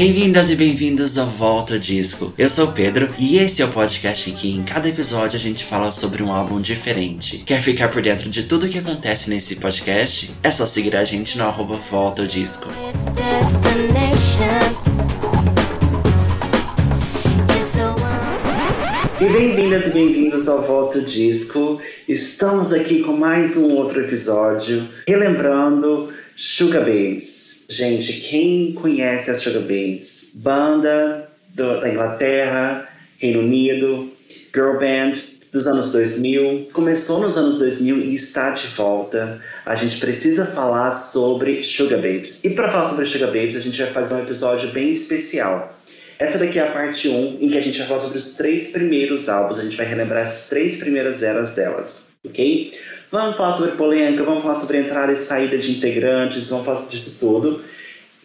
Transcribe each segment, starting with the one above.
Bem-vindas e bem-vindos ao Volta Disco. Eu sou o Pedro e esse é o podcast em que em cada episódio a gente fala sobre um álbum diferente. Quer ficar por dentro de tudo o que acontece nesse podcast? É só seguir a gente no arroba Volta Disco. E bem-vindas e bem-vindos ao Volta Disco. Estamos aqui com mais um outro episódio, relembrando Sugar Babes. Gente, quem conhece as Sugar Babes? Banda do, da Inglaterra, Reino Unido, girl band dos anos 2000. Começou nos anos 2000 e está de volta. A gente precisa falar sobre Sugar Babes. E para falar sobre Sugar Babes, a gente vai fazer um episódio bem especial. Essa daqui é a parte 1, em que a gente vai falar sobre os três primeiros álbuns. A gente vai relembrar as três primeiras eras delas, ok? Vamos falar sobre polêmica, vamos falar sobre entrada e saída de integrantes, vamos falar disso tudo.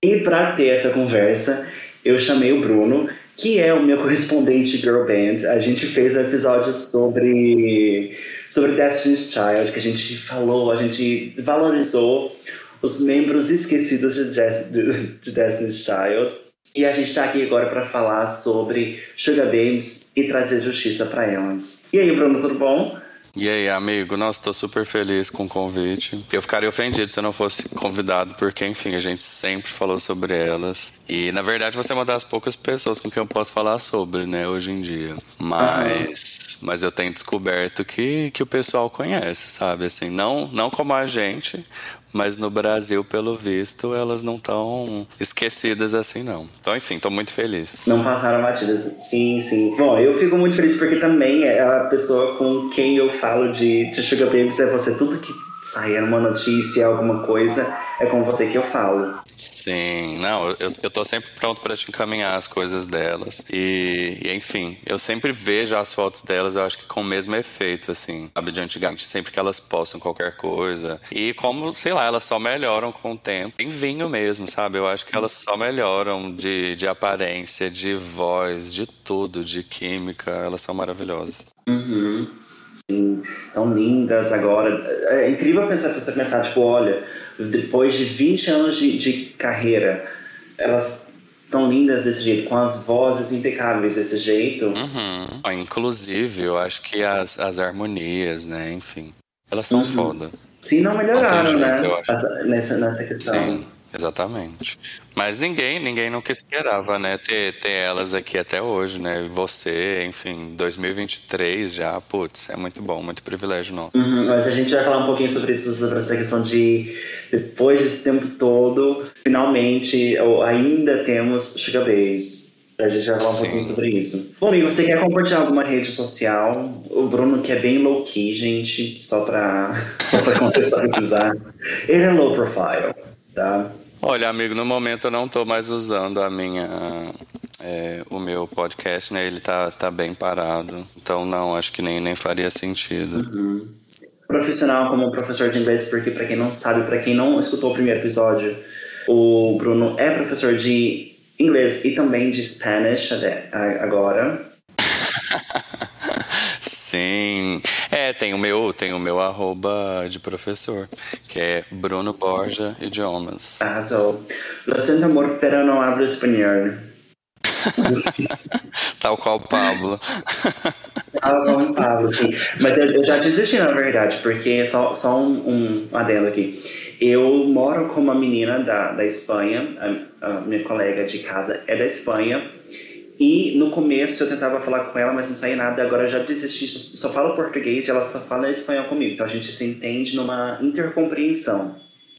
E para ter essa conversa, eu chamei o Bruno, que é o meu correspondente girl band. A gente fez um episódio sobre sobre Destiny's Child, que a gente falou, a gente valorizou os membros esquecidos de, de Destiny's Child. E a gente está aqui agora para falar sobre Sugar Babes e trazer justiça para elas. E aí, Bruno, tudo bom? E aí, amigo? Nossa, tô super feliz com o convite. Eu ficaria ofendido se eu não fosse convidado, porque, enfim, a gente sempre falou sobre elas. E, na verdade, você é uma das poucas pessoas com quem eu posso falar sobre, né, hoje em dia. Mas, mas eu tenho descoberto que, que o pessoal conhece, sabe? Assim, não, não como a gente, mas no Brasil, pelo visto, elas não estão esquecidas assim, não. Então, enfim, estou muito feliz. Não passaram batidas. Sim, sim. Bom, eu fico muito feliz porque também é a pessoa com quem eu falo de, de Sugar Babies é você. Tudo que sair uma notícia, alguma coisa, é com você que eu falo. Sim, não, eu, eu tô sempre pronto para te encaminhar as coisas delas. E, e, enfim, eu sempre vejo as fotos delas, eu acho que com o mesmo efeito, assim, sabe, de antigamente, sempre que elas postam qualquer coisa. E como, sei lá, elas só melhoram com o tempo. Em vinho mesmo, sabe? Eu acho que elas só melhoram de, de aparência, de voz, de tudo, de química. Elas são maravilhosas. Uhum. Sim, tão lindas agora. É incrível pensar, você pensar, tipo, olha, depois de 20 anos de, de carreira, elas tão lindas desse jeito, com as vozes impecáveis desse jeito. Uhum. Inclusive, eu acho que as, as harmonias, né, enfim, elas são uhum. foda. Sim, não melhoraram, não né, jeito, né, nessa, nessa questão. Sim. Exatamente. Mas ninguém, ninguém nunca esperava, né, ter, ter elas aqui até hoje, né? Você, enfim, 2023 já, putz, é muito bom, muito privilégio nosso. Uhum, mas a gente vai falar um pouquinho sobre isso, sobre essa questão de depois desse tempo todo, finalmente, ou ainda temos Sugar Base. A gente vai falar um Sim. pouquinho sobre isso. Bom, e você quer compartilhar alguma rede social? O Bruno, que é bem low-key, gente, só pra, só pra contextualizar. Ele é low profile, tá? Olha, amigo, no momento eu não estou mais usando a minha, é, o meu podcast, né? Ele tá, tá bem parado. Então não, acho que nem, nem faria sentido. Uhum. Profissional como professor de inglês, porque para quem não sabe, para quem não escutou o primeiro episódio, o Bruno é professor de inglês e também de Spanish agora. Sim. É, tem o meu, tem o meu arroba de professor, que é Bruno Borja Idiomas. Arrasou. Lo siento amor, pero não hablo espanhol. Tal qual Pablo. Tal qual Pablo, sim. Mas eu, eu, já desisti, na verdade, porque só, só um, um adendo aqui. Eu moro com uma menina da, da Espanha, a, a minha colega de casa é da Espanha, e no começo eu tentava falar com ela, mas não saía nada. Agora eu já desisti, só falo português e ela só fala espanhol comigo. Então a gente se entende numa intercompreensão.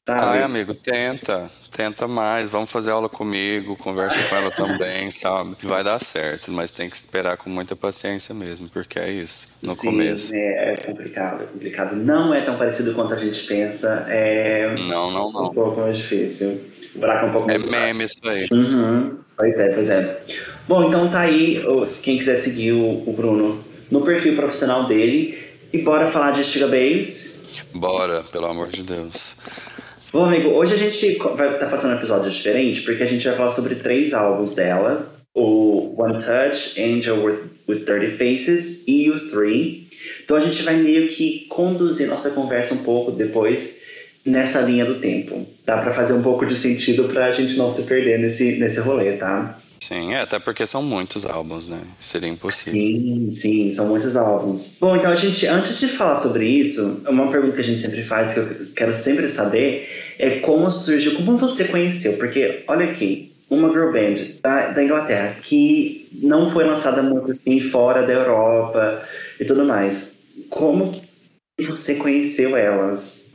Sabe? Ai, amigo, tenta. Tenta mais. Vamos fazer aula comigo, conversa com ela também, sabe? Vai dar certo, mas tem que esperar com muita paciência mesmo, porque é isso, no Sim, começo. É, é complicado, é complicado. Não é tão parecido quanto a gente pensa. É não, não, não. um pouco mais difícil. Buraco é um pouco é mais É meme isso aí. Uhum. Pois é, pois é. Bom, então tá aí, quem quiser seguir o, Bruno no perfil profissional dele. E bora falar de Stiga Babes? Bora, pelo amor de Deus. Bom, amigo, hoje a gente vai estar tá fazendo um episódio diferente, porque a gente vai falar sobre três álbuns dela. O One Touch, Angel with, with 30 Faces e o Three. Então a gente vai meio que conduzir nossa conversa um pouco depois nessa linha do tempo. Dá para fazer um pouco de sentido pra gente não se perder nesse, nesse rolê, tá? Sim, é, até porque são muitos álbuns, né? Seria impossível. Sim, sim, são muitos álbuns. Bom, então a gente, antes de falar sobre isso, uma pergunta que a gente sempre faz, que eu quero sempre saber, é como surgiu, como você conheceu? Porque, olha aqui, uma girl band da, da Inglaterra que não foi lançada muito assim fora da Europa e tudo mais. Como você conheceu elas?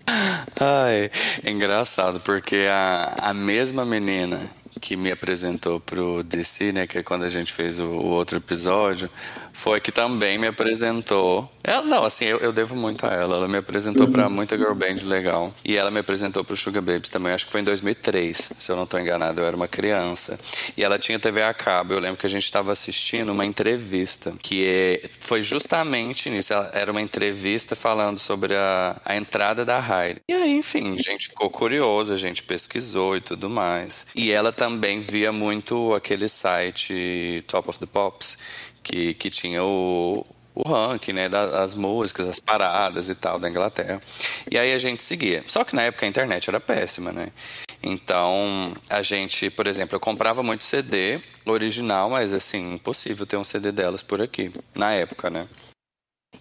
Ai, é engraçado, porque a, a mesma menina que me apresentou pro DC, né, que é quando a gente fez o, o outro episódio, foi que também me apresentou. Ela, não, assim, eu, eu devo muito a ela. Ela me apresentou uhum. para muita girl band legal. E ela me apresentou pro Sugar Babies também, acho que foi em 2003, se eu não estou enganado, eu era uma criança. E ela tinha TV a cabo. Eu lembro que a gente estava assistindo uma entrevista, que é, foi justamente nisso. Era uma entrevista falando sobre a, a entrada da Hailey. E aí, enfim, a gente ficou curioso, a gente pesquisou e tudo mais. E ela também via muito aquele site Top of the Pops, que, que tinha o, o ranking, né, das músicas, as paradas e tal da Inglaterra. E aí a gente seguia. Só que na época a internet era péssima, né? Então, a gente, por exemplo, eu comprava muito CD original, mas assim, impossível ter um CD delas por aqui, na época, né?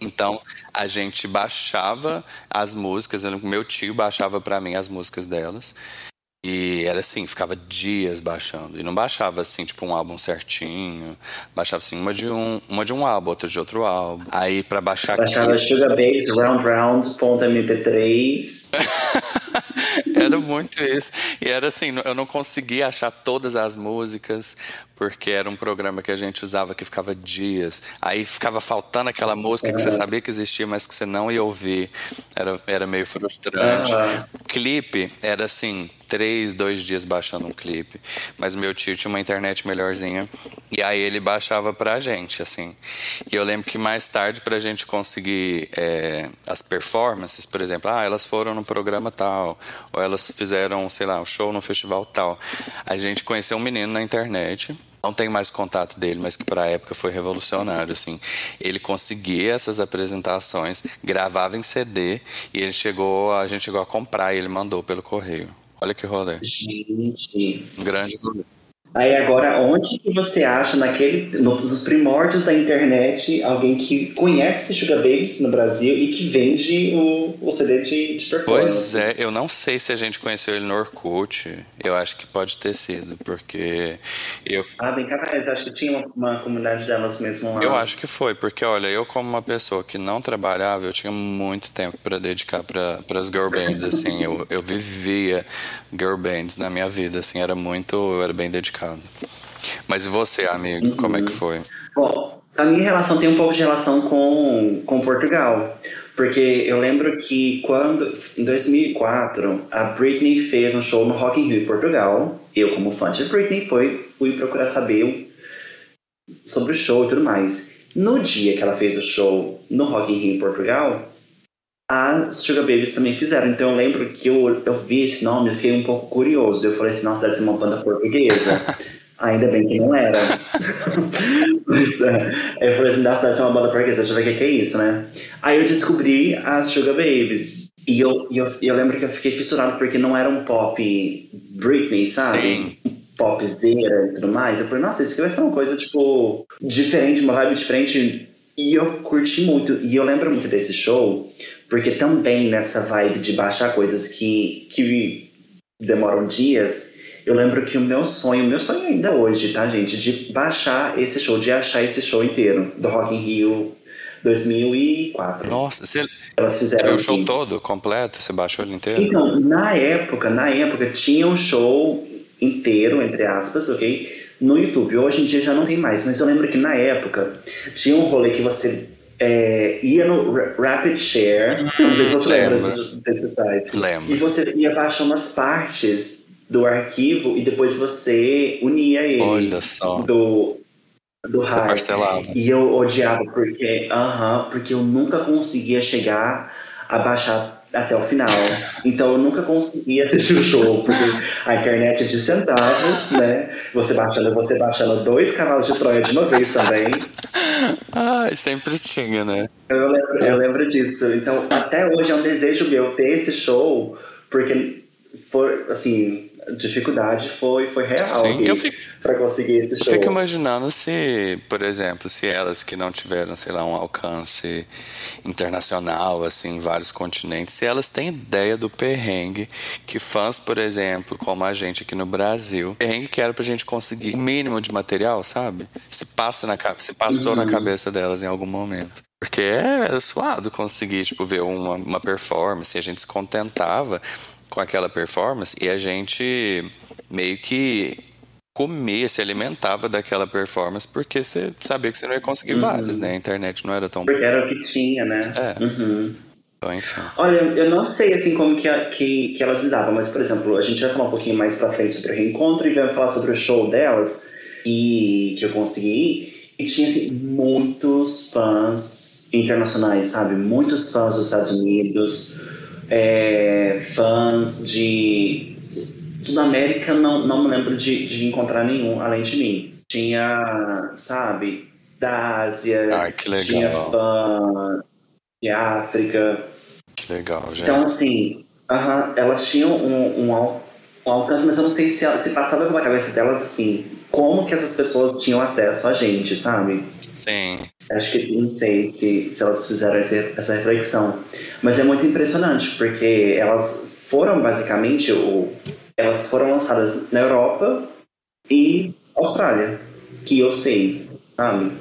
Então, a gente baixava as músicas, meu tio baixava para mim as músicas delas. E era assim, ficava dias baixando. E não baixava assim, tipo, um álbum certinho. Baixava assim, uma de um, uma de um álbum, outra de outro álbum. Aí pra baixar. Baixava aqui... Sugar Babes, Round Round, ponto MP3. era muito isso. E era assim, eu não conseguia achar todas as músicas, porque era um programa que a gente usava que ficava dias. Aí ficava faltando aquela música que você sabia que existia, mas que você não ia ouvir. Era, era meio frustrante. Uhum. Clipe era assim três, dois dias baixando um clipe. Mas meu tio tinha uma internet melhorzinha. E aí ele baixava pra gente, assim. E eu lembro que mais tarde, pra gente conseguir é, as performances, por exemplo, ah, elas foram no programa tal, ou elas fizeram, sei lá, um show no festival tal. A gente conheceu um menino na internet não tenho mais contato dele, mas que para a época foi revolucionário, assim. Ele conseguia essas apresentações, gravava em CD e ele chegou, a gente chegou a comprar e ele mandou pelo correio. Olha que rolê. Gente. Um grande rolê. Aí agora, onde que você acha, naquele, nos primórdios da internet, alguém que conhece Sugar Babies no Brasil e que vende o, o CD de, de performance? Pois é, eu não sei se a gente conheceu ele no Orkut. Eu acho que pode ter sido, porque eu... Ah, bem capaz. Acho que tinha uma, uma comunidade delas mesmo lá. Eu acho que foi, porque olha, eu como uma pessoa que não trabalhava, eu tinha muito tempo para dedicar para as girl bands, assim. eu, eu vivia girl bands na minha vida, assim. Era muito... Eu era bem dedicado complicado. Mas e você, amigo, uhum. como é que foi? Bom, a minha relação tem um pouco de relação com, com Portugal. Porque eu lembro que quando, em 2004, a Britney fez um show no Rock in Rio, Portugal. Eu, como fã de Britney, fui, fui procurar saber sobre o show e tudo mais. No dia que ela fez o show no Rock in Rio, Portugal, as Sugar Babies também fizeram. Então eu lembro que eu, eu vi esse nome e fiquei um pouco curioso. Eu falei assim, nossa, deve ser uma banda portuguesa. Ainda bem que não era. Mas, é, eu falei assim, nossa, deve ser uma banda portuguesa, deixa eu ver o que, é isso, né? Aí eu descobri as Sugar Babies. E eu, eu, eu lembro que eu fiquei fissurado porque não era um pop Britney, sabe? Sim popzera e tudo mais. Eu falei, nossa, isso aqui vai ser uma coisa, tipo, diferente, uma vibe diferente. E eu curti muito. E eu lembro muito desse show, porque também nessa vibe de baixar coisas que, que demoram dias, eu lembro que o meu sonho, o meu sonho ainda hoje, tá, gente, de baixar esse show, de achar esse show inteiro do Rock in Rio 2004. Nossa, você Elas fizeram viu o show todo, completo? Você baixou ele inteiro? Então, na época, na época tinha um show inteiro, entre aspas, ok? No YouTube. Hoje em dia já não tem mais, mas eu lembro que na época tinha um rolê que você é, ia no Rapid Share, não sei se você lembra desse site. Lembro. E você ia baixando as partes do arquivo e depois você unia ele. Olha só. Do, do você parcelava. E eu odiava porque, uh -huh, porque eu nunca conseguia chegar a baixar até o final. Então eu nunca consegui assistir o show, porque a internet é de centavos, né? Você baixando, você baixando dois canais de Troia de uma vez também. Ai, sempre tinha, né? Eu lembro, eu lembro disso. Então, até hoje é um desejo meu ter esse show, porque foi, assim, dificuldade foi, foi real pra conseguir esse show. Eu fico imaginando se, por exemplo, se elas que não tiveram, sei lá, um alcance internacional, assim, em vários continentes, se elas têm ideia do perrengue que fãs, por exemplo, como a gente aqui no Brasil, perrengue que era pra gente conseguir o mínimo de material, sabe? Se passa na se passou uhum. na cabeça delas em algum momento. Porque era suado conseguir, tipo, ver uma, uma performance, e a gente se contentava com aquela performance e a gente meio que comia, se alimentava daquela performance porque você sabia que você não ia conseguir uhum. várias, né? A internet não era tão Porque era o que tinha, né? É. Uhum. Então, enfim. Olha, eu não sei assim como que, que, que elas lidavam, mas por exemplo, a gente vai falar um pouquinho mais pra frente sobre o reencontro e vai falar sobre o show delas e que eu consegui ir. E tinha assim, muitos fãs internacionais, sabe? Muitos fãs dos Estados Unidos, é, fãs de Sudamérica, não, não me lembro de, de encontrar nenhum além de mim. Tinha, sabe, da Ásia, que legal. tinha fã de África. Que legal, gente. Então, assim, uh -huh, elas tinham um, um, um, alcance, mas eu não sei se, se passava pela cabeça delas, assim, como que essas pessoas tinham acesso a gente, sabe? Sim. Acho que não sei se, se elas fizeram essa, reflexão. Mas é muito impressionante, porque elas foram basicamente o, elas foram lançadas na Europa e Austrália, que eu sei, sabe?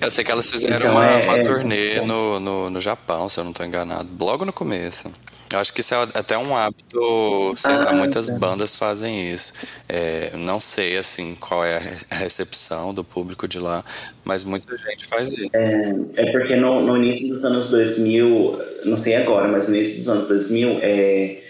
Eu sei que elas fizeram então, uma, é, uma é, turnê é, no, no, no Japão, se eu não estou enganado, logo no começo. Eu acho que isso é até um hábito, ah, muitas é. bandas fazem isso. É, não sei assim qual é a recepção do público de lá, mas muita gente faz isso. É, é porque no, no, início dos anos 2000, não sei agora, mas no início dos anos 2000, é,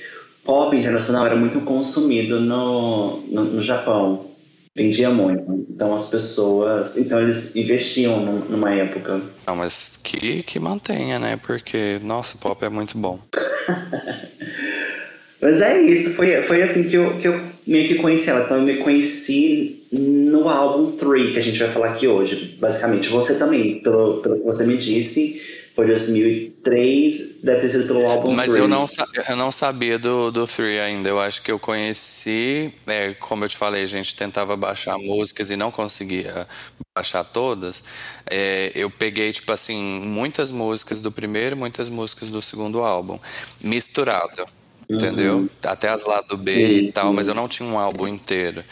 pop internacional era muito consumido no, no, no Japão. Vendia muito. Então as pessoas. Então eles investiam numa época. Não, mas que, que mantenha, né? Porque, nossa, pop é muito bom. Mas é isso, foi, foi assim que eu, que eu meio que conheci ela. Então eu me conheci no álbum 3, que a gente vai falar aqui hoje. Basicamente, você também, pelo, pelo que você me disse, foi 2003, deve ter sido pelo álbum Mas eu não, eu não sabia do, do 3 ainda. Eu acho que eu conheci, é, como eu te falei, a gente tentava baixar músicas e não conseguia baixar todas. É, eu peguei, tipo assim, muitas músicas do primeiro muitas músicas do segundo álbum, misturado entendeu? Uhum. Até as lá do B sim, e tal, sim. mas eu não tinha um álbum inteiro.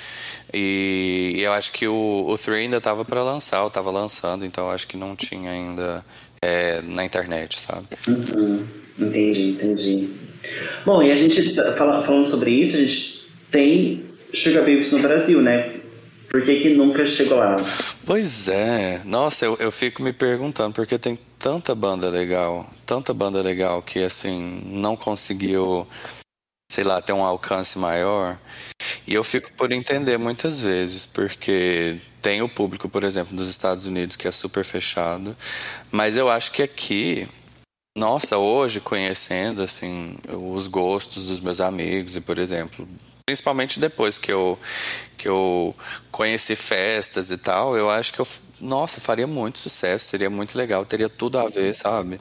E, eu acho que o, o Three ainda tava para lançar, eu tava lançando, então eu acho que não tinha ainda é, na internet, sabe? Uhum. Entendi, entendi. Bom, e a gente tá falando sobre isso, a gente tem Sugar Babies no Brasil, né? Por que, que nunca chegou lá? Pois é. Nossa, eu, eu fico me perguntando, porque tem tanta banda legal, tanta banda legal que, assim, não conseguiu, sei lá, ter um alcance maior. E eu fico por entender muitas vezes, porque tem o público, por exemplo, dos Estados Unidos que é super fechado, mas eu acho que aqui nossa, hoje conhecendo assim os gostos dos meus amigos e por exemplo, principalmente depois que eu que eu conheci festas e tal, eu acho que eu, nossa, faria muito sucesso, seria muito legal, teria tudo a ver, sabe?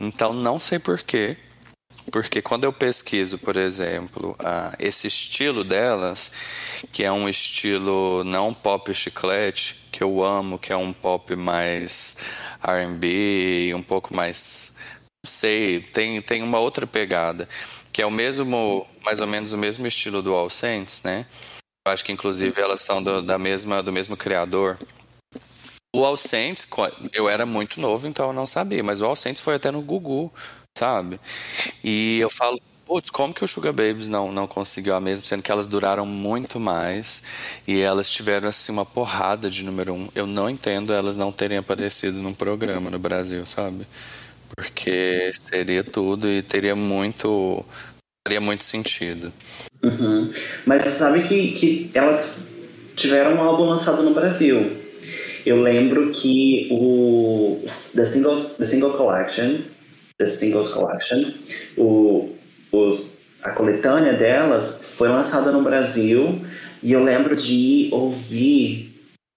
Então não sei porquê, porque quando eu pesquiso, por exemplo, uh, esse estilo delas, que é um estilo não pop chiclete, que eu amo, que é um pop mais R&B, um pouco mais, sei, tem, tem uma outra pegada, que é o mesmo, mais ou menos o mesmo estilo do All Saints, né? Eu acho que inclusive elas são do, da mesma, do mesmo criador. O All Saints, eu era muito novo, então eu não sabia, mas o All Saints foi até no Gugu, sabe? E eu falo, putz, como que o Sugar Babies não, não conseguiu a mesma, sendo que elas duraram muito mais e elas tiveram assim uma porrada de número um. Eu não entendo elas não terem aparecido num programa no Brasil, sabe? Porque seria tudo e teria muito faria muito sentido. Uhum. Mas você sabe que, que elas tiveram um álbum lançado no Brasil. Eu lembro que o The Singles, The Single Collection, The Singles Collection, o, os, a coletânea delas foi lançada no Brasil e eu lembro de ouvir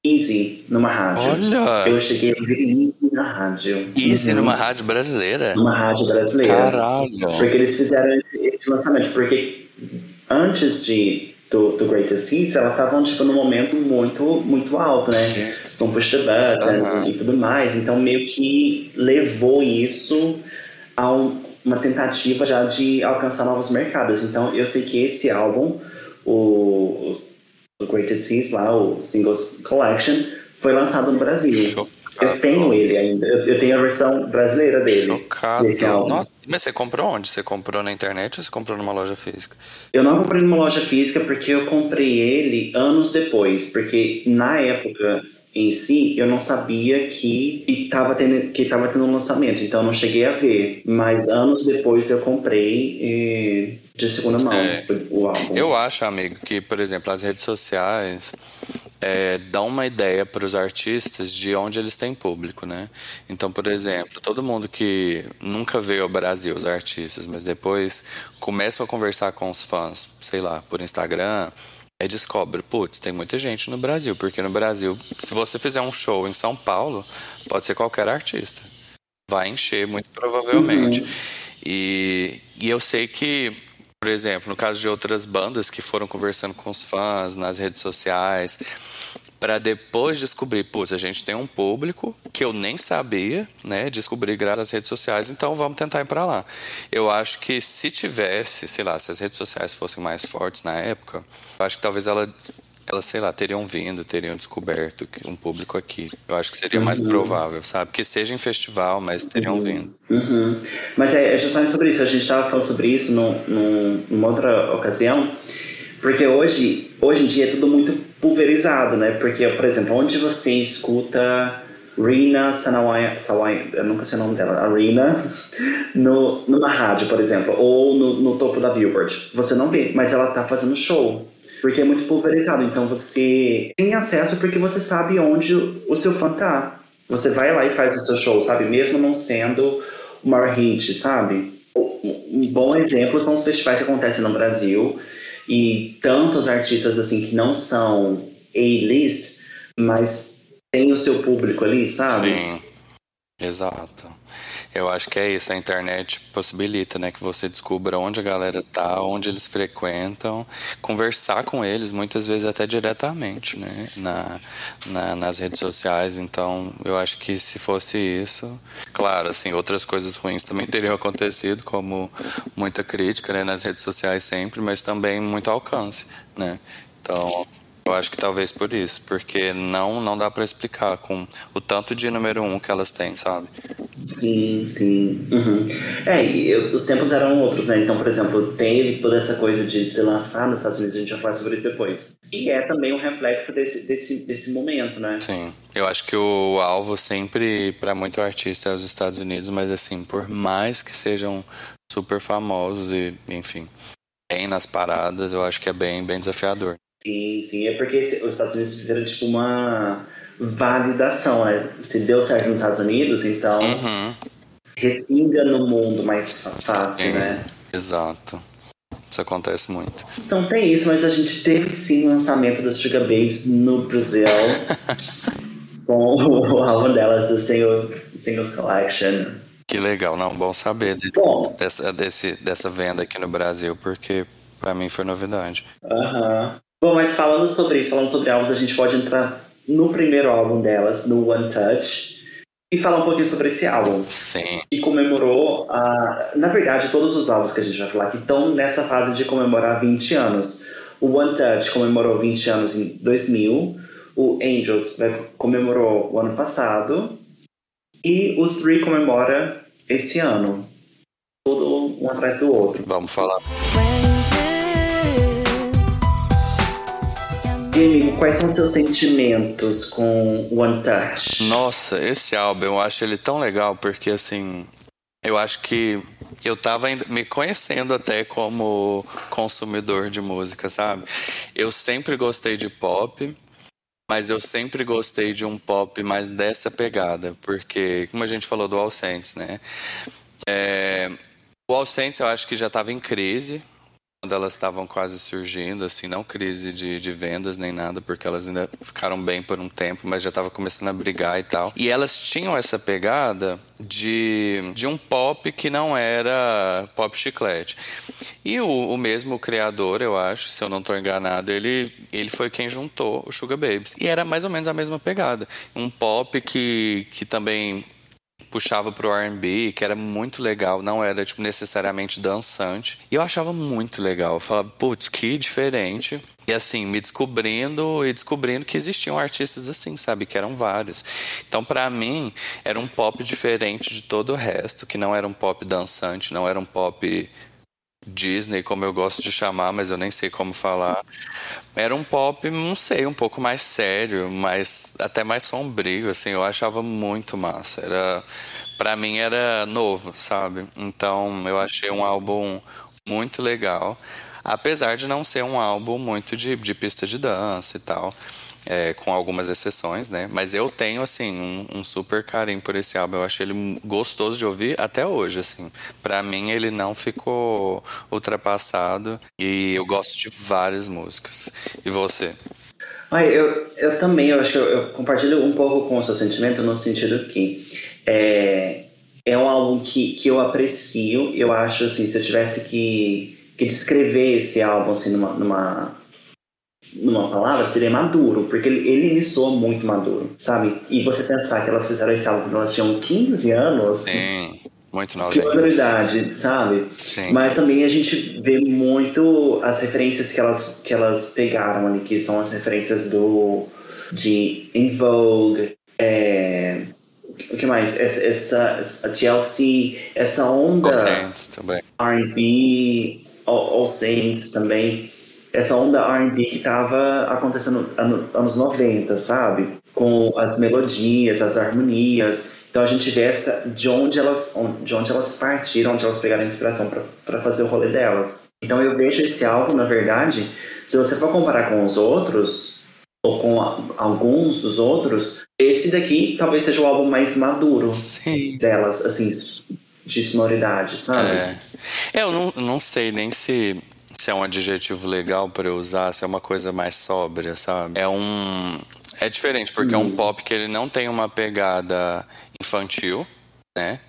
Easy numa rádio. Olha! Eu cheguei a ver Easy na rádio. Easy Uhum. numa rádio brasileira? Numa rádio brasileira. Caralho! Porque eles fizeram esse, esse lançamento. Porque antes de, do, do Greatest Hits, elas estavam tipo, num momento muito, muito alto, né? Sim. Com Push the Button Aham. e tudo mais. Então meio que levou isso um- uma tentativa já de alcançar novos mercados. Então eu sei que esse álbum, o, o Greatest Hits lá, o Singles Collection, foi lançado no Brasil. Chocado. Eu tenho ele ainda. Eu, tenho a versão brasileira dele. Chocado. Nossa, Mas você comprou onde? Você comprou na internet ou você comprou numa loja física? Eu não comprei numa loja física porque eu comprei ele anos depois. Porque na época em si, eu não sabia que estava tendo, que tava tendo um lançamento. Então eu não cheguei a ver. Mas anos depois eu comprei eh, de segunda mão É. o álbum. Eu acho, amigo, que, por exemplo, as redes sociais é, dão uma ideia para os artistas de onde eles têm público, né? Então, por exemplo, todo mundo que nunca veio ao Brasil, os artistas, mas depois começam a conversar com os fãs, sei lá, por Instagram, aí descobre, putz, tem muita gente no Brasil, porque no Brasil, se você fizer um show em São Paulo, pode ser qualquer artista. Vai encher, muito provavelmente. E, e eu sei que, por exemplo, no caso de outras bandas que foram conversando com os fãs nas redes sociais, para depois descobrir, putz, a gente tem um público que eu nem sabia, né? Descobri graças às redes sociais, então vamos tentar ir para lá. Eu acho que se tivesse, sei lá, se as redes sociais fossem mais fortes na época, eu acho que talvez ela elas, sei lá, teriam vindo, teriam descoberto um público aqui. Eu acho que seria mais provável, sabe? Que seja em festival, mas teriam vindo. Uhum. Mas é, é justamente sobre isso. A gente estava falando sobre isso num, num, numa outra ocasião, porque hoje, hoje em dia é tudo muito pulverizado, né? Porque, por exemplo, onde você escuta Rina Sanawai, Sawai, eu nunca sei o nome dela, a Rina, no, numa rádio, por exemplo, ou no, no topo da Billboard, você não vê, mas ela tá fazendo show. Porque é muito pulverizado, então você tem acesso porque você sabe onde o seu fã tá. Você vai lá e faz o seu show, sabe? Mesmo não sendo o maior hit, sabe? Um bom exemplo são os festivais que acontecem no Brasil e tantos artistas assim que não são A-list, mas tem o seu público ali, sabe? Sim, exato. Eu acho que é isso, a internet possibilita, né, que você descubra onde a galera tá, onde eles frequentam, conversar com eles, muitas vezes até diretamente, né, na, na, nas redes sociais. Então, eu acho que se fosse isso, claro, assim, outras coisas ruins também teriam acontecido, como muita crítica, né, nas redes sociais sempre, mas também muito alcance, né. Então, eu acho que talvez por isso, porque não não dá para explicar com o tanto de número um que elas têm, sabe? Sim, sim. Uhum. É, e os tempos eram outros, né? Então, por exemplo, teve toda essa coisa de se lançar nos Estados Unidos, a gente vai falar sobre isso depois. E é também um reflexo desse, desse, desse momento, né? Sim. Eu acho que o alvo sempre para muito artista é os Estados Unidos, mas assim, por mais que sejam super famosos e, enfim, bem nas paradas, eu acho que é bem bem desafiador. Sim, sim. É porque os Estados Unidos viram tipo uma validação, né? Se deu certo nos Estados Unidos, então Uhum. no mundo mais fácil, Sim. né? Exato. Isso acontece muito. Então tem isso, mas a gente teve sim o lançamento das Sugar Babes no Brasil com o álbum delas do single, Singles Collection. Que legal, não, bom saber de- Bom, dessa desse dessa venda aqui no Brasil, porque para mim foi novidade. aham. Bom, mas falando sobre isso, falando sobre álbuns, a gente pode entrar no primeiro álbum delas, no One Touch, e falar um pouquinho sobre esse álbum. Sim. que comemorou, a, na verdade, todos os álbuns que a gente vai falar que estão nessa fase de comemorar 20 anos. O One Touch comemorou 20 anos em 2000, o Angels vai- comemorou o ano passado e o Three comemora esse ano. Tudo um atrás do outro. Vamos falar. Quais são seus sentimentos com One Touch? Nossa, esse álbum eu acho ele tão legal porque assim, eu acho que eu tava me conhecendo até como consumidor de música, sabe? Eu sempre gostei de pop, mas eu sempre gostei de um pop mais dessa pegada, porque como a gente falou do All Saints, né? É, o All Saints eu acho que já estava em crise, quando elas estavam quase surgindo, assim, não crise de, de vendas nem nada, porque elas ainda ficaram bem por um tempo, mas já estava começando a brigar e tal. E elas tinham essa pegada de, de um pop que não era pop chiclete. E o, o mesmo criador, eu acho, se eu não estou enganado, ele, ele foi quem juntou o Sugar Babies. E era mais ou menos a mesma pegada. Um pop que, que também puxava pro R&B, que era muito legal, não era tipo necessariamente dançante. E eu achava muito legal. Eu falava, putz, que diferente. E assim, me descobrindo e descobrindo que existiam artistas assim, sabe? Que eram vários. Então, para mim, era um pop diferente de todo o resto, que não era um pop dançante, não era um pop Disney, como eu gosto de chamar, mas eu nem sei como falar. Era um pop, não sei, um pouco mais sério, mais até mais sombrio, assim, eu achava muito massa. Era para mim era novo, sabe? Então, eu achei um álbum muito legal, apesar de não ser um álbum muito de, de pista de dança e tal é, com algumas exceções, né? Mas eu tenho, assim, um, um, super carinho por esse álbum. Eu achei ele gostoso de ouvir até hoje, assim. Para mim, ele não ficou ultrapassado e eu gosto de várias músicas. E você? Ai, eu, eu também, eu acho que eu, eu compartilho um pouco com o seu sentimento no sentido que é, é um álbum que, que eu aprecio. Eu acho, assim, se eu tivesse que, que descrever esse álbum, assim, numa, numa numa palavra, seria maduro, porque ele, ele me soa muito maduro, sabe? E você pensar que elas fizeram esse álbum quando elas tinham 15 anos. Sim. Muito nova. Que maioridade, sabe? Sim. Mas também a gente vê muito as referências que elas, que elas pegaram ali, que são as referências do de In Vogue, é, o que mais? Essa, essa a TLC, essa onda R&B, All Saints também essa onda R&B que estava acontecendo nos anos 90, sabe? Com as melodias, as harmonias. Então a gente vê essa, de, onde elas, de onde elas partiram, onde elas pegaram a inspiração para fazer o rolê delas. Então eu vejo esse álbum, na verdade, se você for comparar com os outros, ou com alguns dos outros, esse daqui talvez seja o álbum mais maduro Sim. delas, assim, de sonoridade, sabe? É. Eu não, não sei nem se se é um adjetivo legal para eu usar, se é uma coisa mais sóbria, sabe? É um. É diferente, porque é um hum. pop que ele não tem uma pegada infantil, né?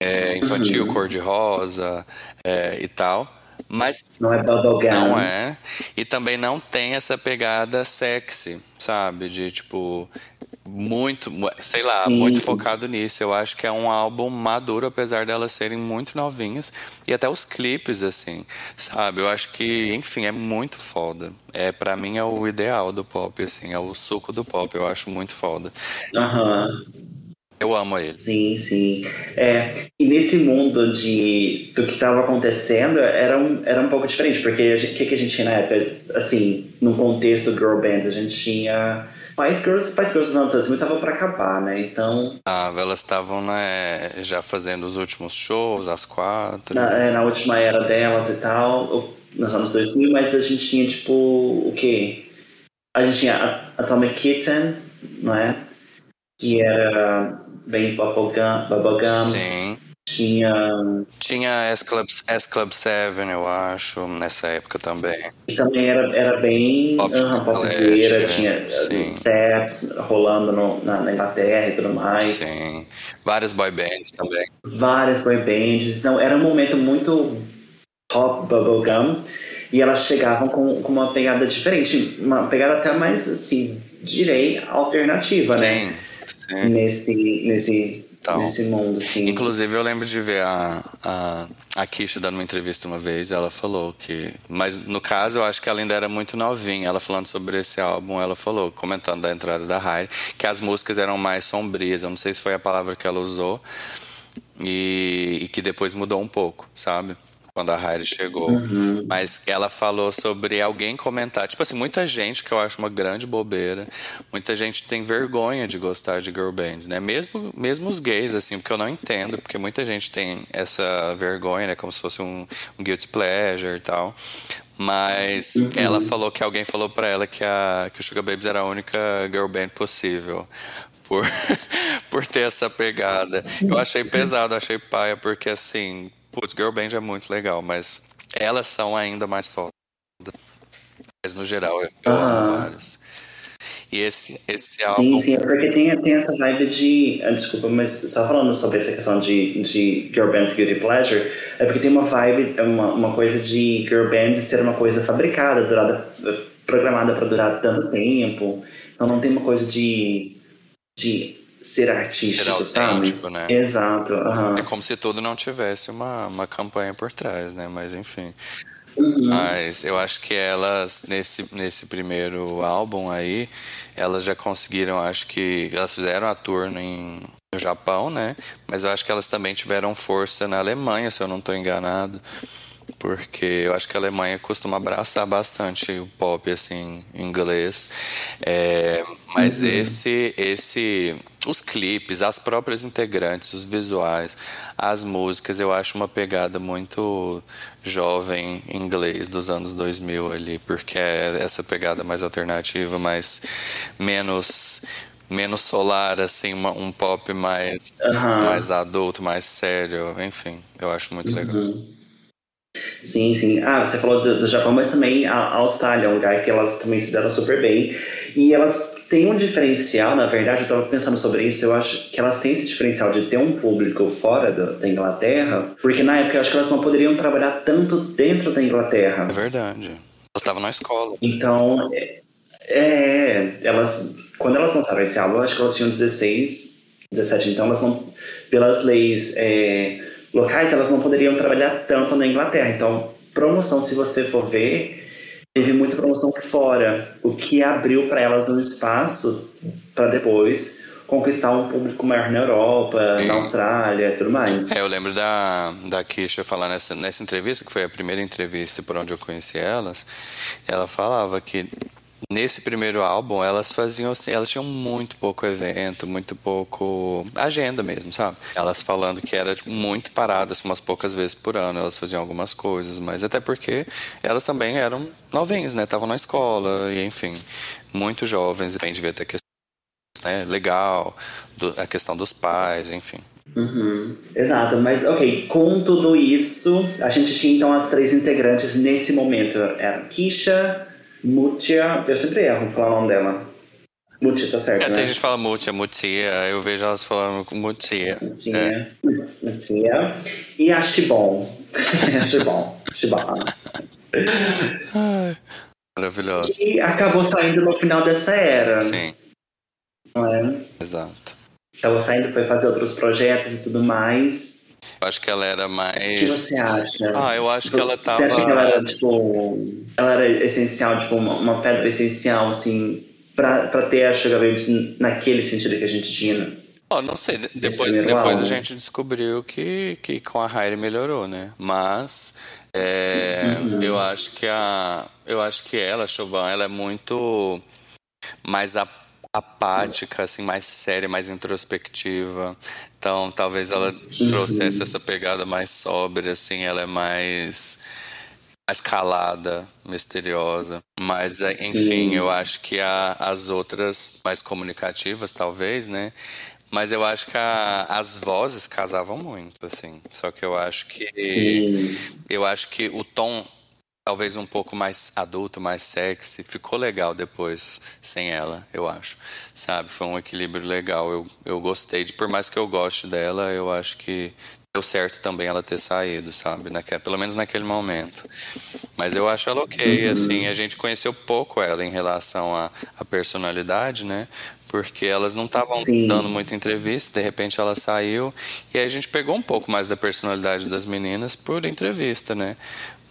É infantil, uhum. cor-de-rosa é, e tal. Mas não é bubblegum. Não é. E também não tem essa pegada sexy, sabe? De tipo muito, sei lá, Sim. muito focado nisso. Eu acho que é um álbum maduro, apesar delas serem muito novinhas. E até os clipes, assim, sabe? Eu acho que, enfim, é muito foda. É, para mim é o ideal do pop, assim, é o suco do pop. Eu acho muito foda. Aham. Eu amo ele. Sim, sim. É, e nesse mundo de, do que estava acontecendo, era um, era um pouco diferente, porque o que, que a gente tinha na época? Assim, no contexto girl band, a gente tinha Spice Girls, Spice Girls nos anos 2000 estavam para acabar, né? Então. Ah, elas estavam né, já fazendo os últimos shows, as quatro. Na, é, na última era delas e tal, nos anos 2000, mas a gente tinha tipo o quê? A gente tinha Atomic Kitten, não é? Que era bem bubblegum. bubblegum. Sim. Tinha. Tinha S Club, S Club 7, eu acho, nessa época também. E também era, era bem Pop uh, popzeira, tinha Saps rolando no, na, na, Inglaterra e tudo mais. Sim. Várias boy bands também. Várias boy bands. Então era um momento muito pop bubblegum. E elas chegavam com, com uma pegada diferente, uma pegada até mais, assim, direi, alternativa, né? sim, né? Sim. Nesse, nesse tal. Nesse mundo, sim. Inclusive, eu lembro de ver a, a, a Kisha dando uma entrevista uma vez, ela falou que. Mas no caso, eu acho que ela ainda era muito novinha. Ela falando sobre esse álbum, ela falou, comentando da entrada da Harry, que as músicas eram mais sombrias. Eu não sei se foi a palavra que ela usou. E, e que depois mudou um pouco, sabe? Quando a Harry chegou. Uhum. Mas ela falou sobre alguém comentar. Tipo assim, muita gente, que eu acho uma grande bobeira, muita gente tem vergonha de gostar de girl band, né? Mesmo, mesmo os gays, assim, porque eu não entendo, porque muita gente tem essa vergonha, né? Como se fosse um, um guilty pleasure e tal. Mas uhum. ela falou que alguém falou para ela que, a, que o Sugar Babies era a única girl band possível. Por, por ter essa pegada. Eu achei pesado, achei paia, porque assim, putz, Girl Band é muito legal, mas elas são ainda mais fodas. Mas no geral, eu, eu amo vários. E esse, esse álbum. Sim, sim, é porque tem, tem essa vibe de. Ah, desculpa, mas só falando sobre essa questão de, de girl bands guilty pleasure, é porque tem uma vibe, uma, uma coisa de girl band ser uma coisa fabricada, durada, programada para durar tanto tempo. Então não tem uma coisa de. de ser artístico, ser sabe? né? Exato. Uhum. É como se tudo não tivesse uma, uma campanha por trás, né? Mas enfim. Uhum. Mas eu acho que elas, nesse, nesse primeiro álbum aí, elas já conseguiram, acho que elas fizeram a tour em, no Japão, né? Mas eu acho que elas também tiveram força na Alemanha, se eu não estou enganado. Porque eu acho que a Alemanha costuma abraçar bastante o pop, assim, em inglês. É, mas uhum. esse, esse os clipes, as próprias integrantes, os visuais, as músicas, eu acho uma pegada muito jovem inglês dos anos 2000 ali, porque é essa pegada mais alternativa, mais menos menos solar, assim, uma, um pop mais, uhum. mais adulto, mais sério, enfim, eu acho muito legal. Sim, sim. Ah, você falou do, do Japão, mas também a, a Austrália é um lugar que elas também se deram super bem. E elas têm um diferencial, na verdade, eu estava pensando sobre isso, eu acho que elas têm esse diferencial de ter um público fora da, da, Inglaterra, porque na época eu acho que elas não poderiam trabalhar tanto dentro da Inglaterra. É verdade. Elas estavam na escola. Então, é, é, elas, quando elas lançaram esse álbum, eu acho que elas tinham 16, 17, então elas não, pelas leis é, locais, elas não poderiam trabalhar tanto na Inglaterra. Então, promoção, se você for ver, teve muita promoção fora, o que abriu para elas um espaço para depois conquistar um público maior na Europa, na Austrália e tudo mais. É, eu lembro da, da Kisha falar nessa, nessa entrevista, que foi a primeira entrevista por onde eu conheci elas, ela falava que Nesse primeiro álbum, elas faziam assim, elas tinham muito pouco evento, muito pouco agenda mesmo, sabe? Elas falando que era tipo, muito paradas, umas poucas vezes por ano, elas faziam algumas coisas, mas até porque elas também eram novinhas, né? Estavam na escola, e enfim, muito jovens, também devia ter questão né, legal, do, a questão dos pais, enfim. Uhum, exato, mas ok, com tudo isso, a gente tinha então as três integrantes nesse momento. Era Kisha, Mutia, eu sempre erro falar o nome dela. Mutia, tá certo, é, né? Tem gente que fala Mutia, Mutia, eu vejo elas falando com Mutia. Mutia, é. Mutia. E a Shibon. Shibon, Shibon. Maravilhosa. E acabou saindo no final dessa era. Sim. Não é? Exato. Acabou saindo, foi fazer outros projetos e tudo mais. Eu acho que ela era mais. O que você acha? Ah, eu acho que ela tava. Você acha que ela era, tipo. Ela era essencial, tipo, uma, uma pedra essencial, assim, pra, pra ter a Sugar Babes naquele sentido que a gente tinha? Oh, não sei, depois, depois a gente descobriu que, que com a Hailey melhorou, né? Mas é, uhum. eu acho que a. Eu acho que ela, a Choban, ela é muito mais a apática, assim, mais séria, mais introspectiva. Então, talvez ela trouxesse essa pegada mais sóbria, assim, ela é mais mais calada, misteriosa. Mas, é, enfim, Sim. eu acho que a, as outras mais comunicativas, talvez, né? Mas eu acho que a, as vozes casavam muito, assim. Só que eu acho que Sim. eu acho que o tom talvez um pouco mais adulto, mais sexy. Ficou legal depois sem ela, eu acho. Sabe? Foi um equilíbrio legal. Eu, eu gostei de, por mais que eu goste dela, eu acho que deu certo também ela ter saído, sabe? Naquele, pelo menos naquele momento. Mas eu acho ela ok, uhum. assim. A gente conheceu pouco ela em relação à, à personalidade, né? Porque elas não estavam dando muita entrevista, de repente ela saiu. E aí a gente pegou um pouco mais da personalidade das meninas por entrevista, né?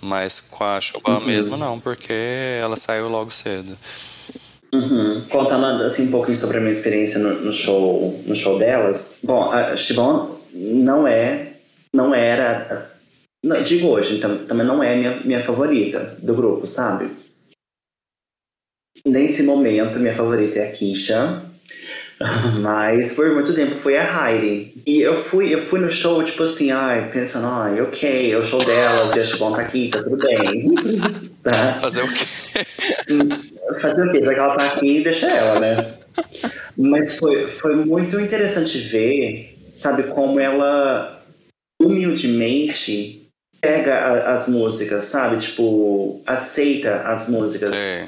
Mas com a Chuba uhum. mesmo não, porque ela saiu logo cedo. Uhum. Contando assim um pouquinho sobre a minha experiência no, no show, no show delas. Bom, a Shibon não é, não era, não, digo hoje, então, também não é minha minha favorita do grupo, sabe? Nesse momento, minha favorita é a Kisha. Mas por muito tempo foi a Heidi. E eu fui, eu fui no show, tipo assim, ai, pensando, ai, ok, é o show delas, e acho bom tá aqui, tá tudo bem. tá? Fazer o quê? Fazer o quê? Já que ela tá aqui, deixa ela, né? Mas foi, foi muito interessante ver, sabe, como ela humildemente pega a, as músicas, sabe? Tipo, aceita as músicas. Sim.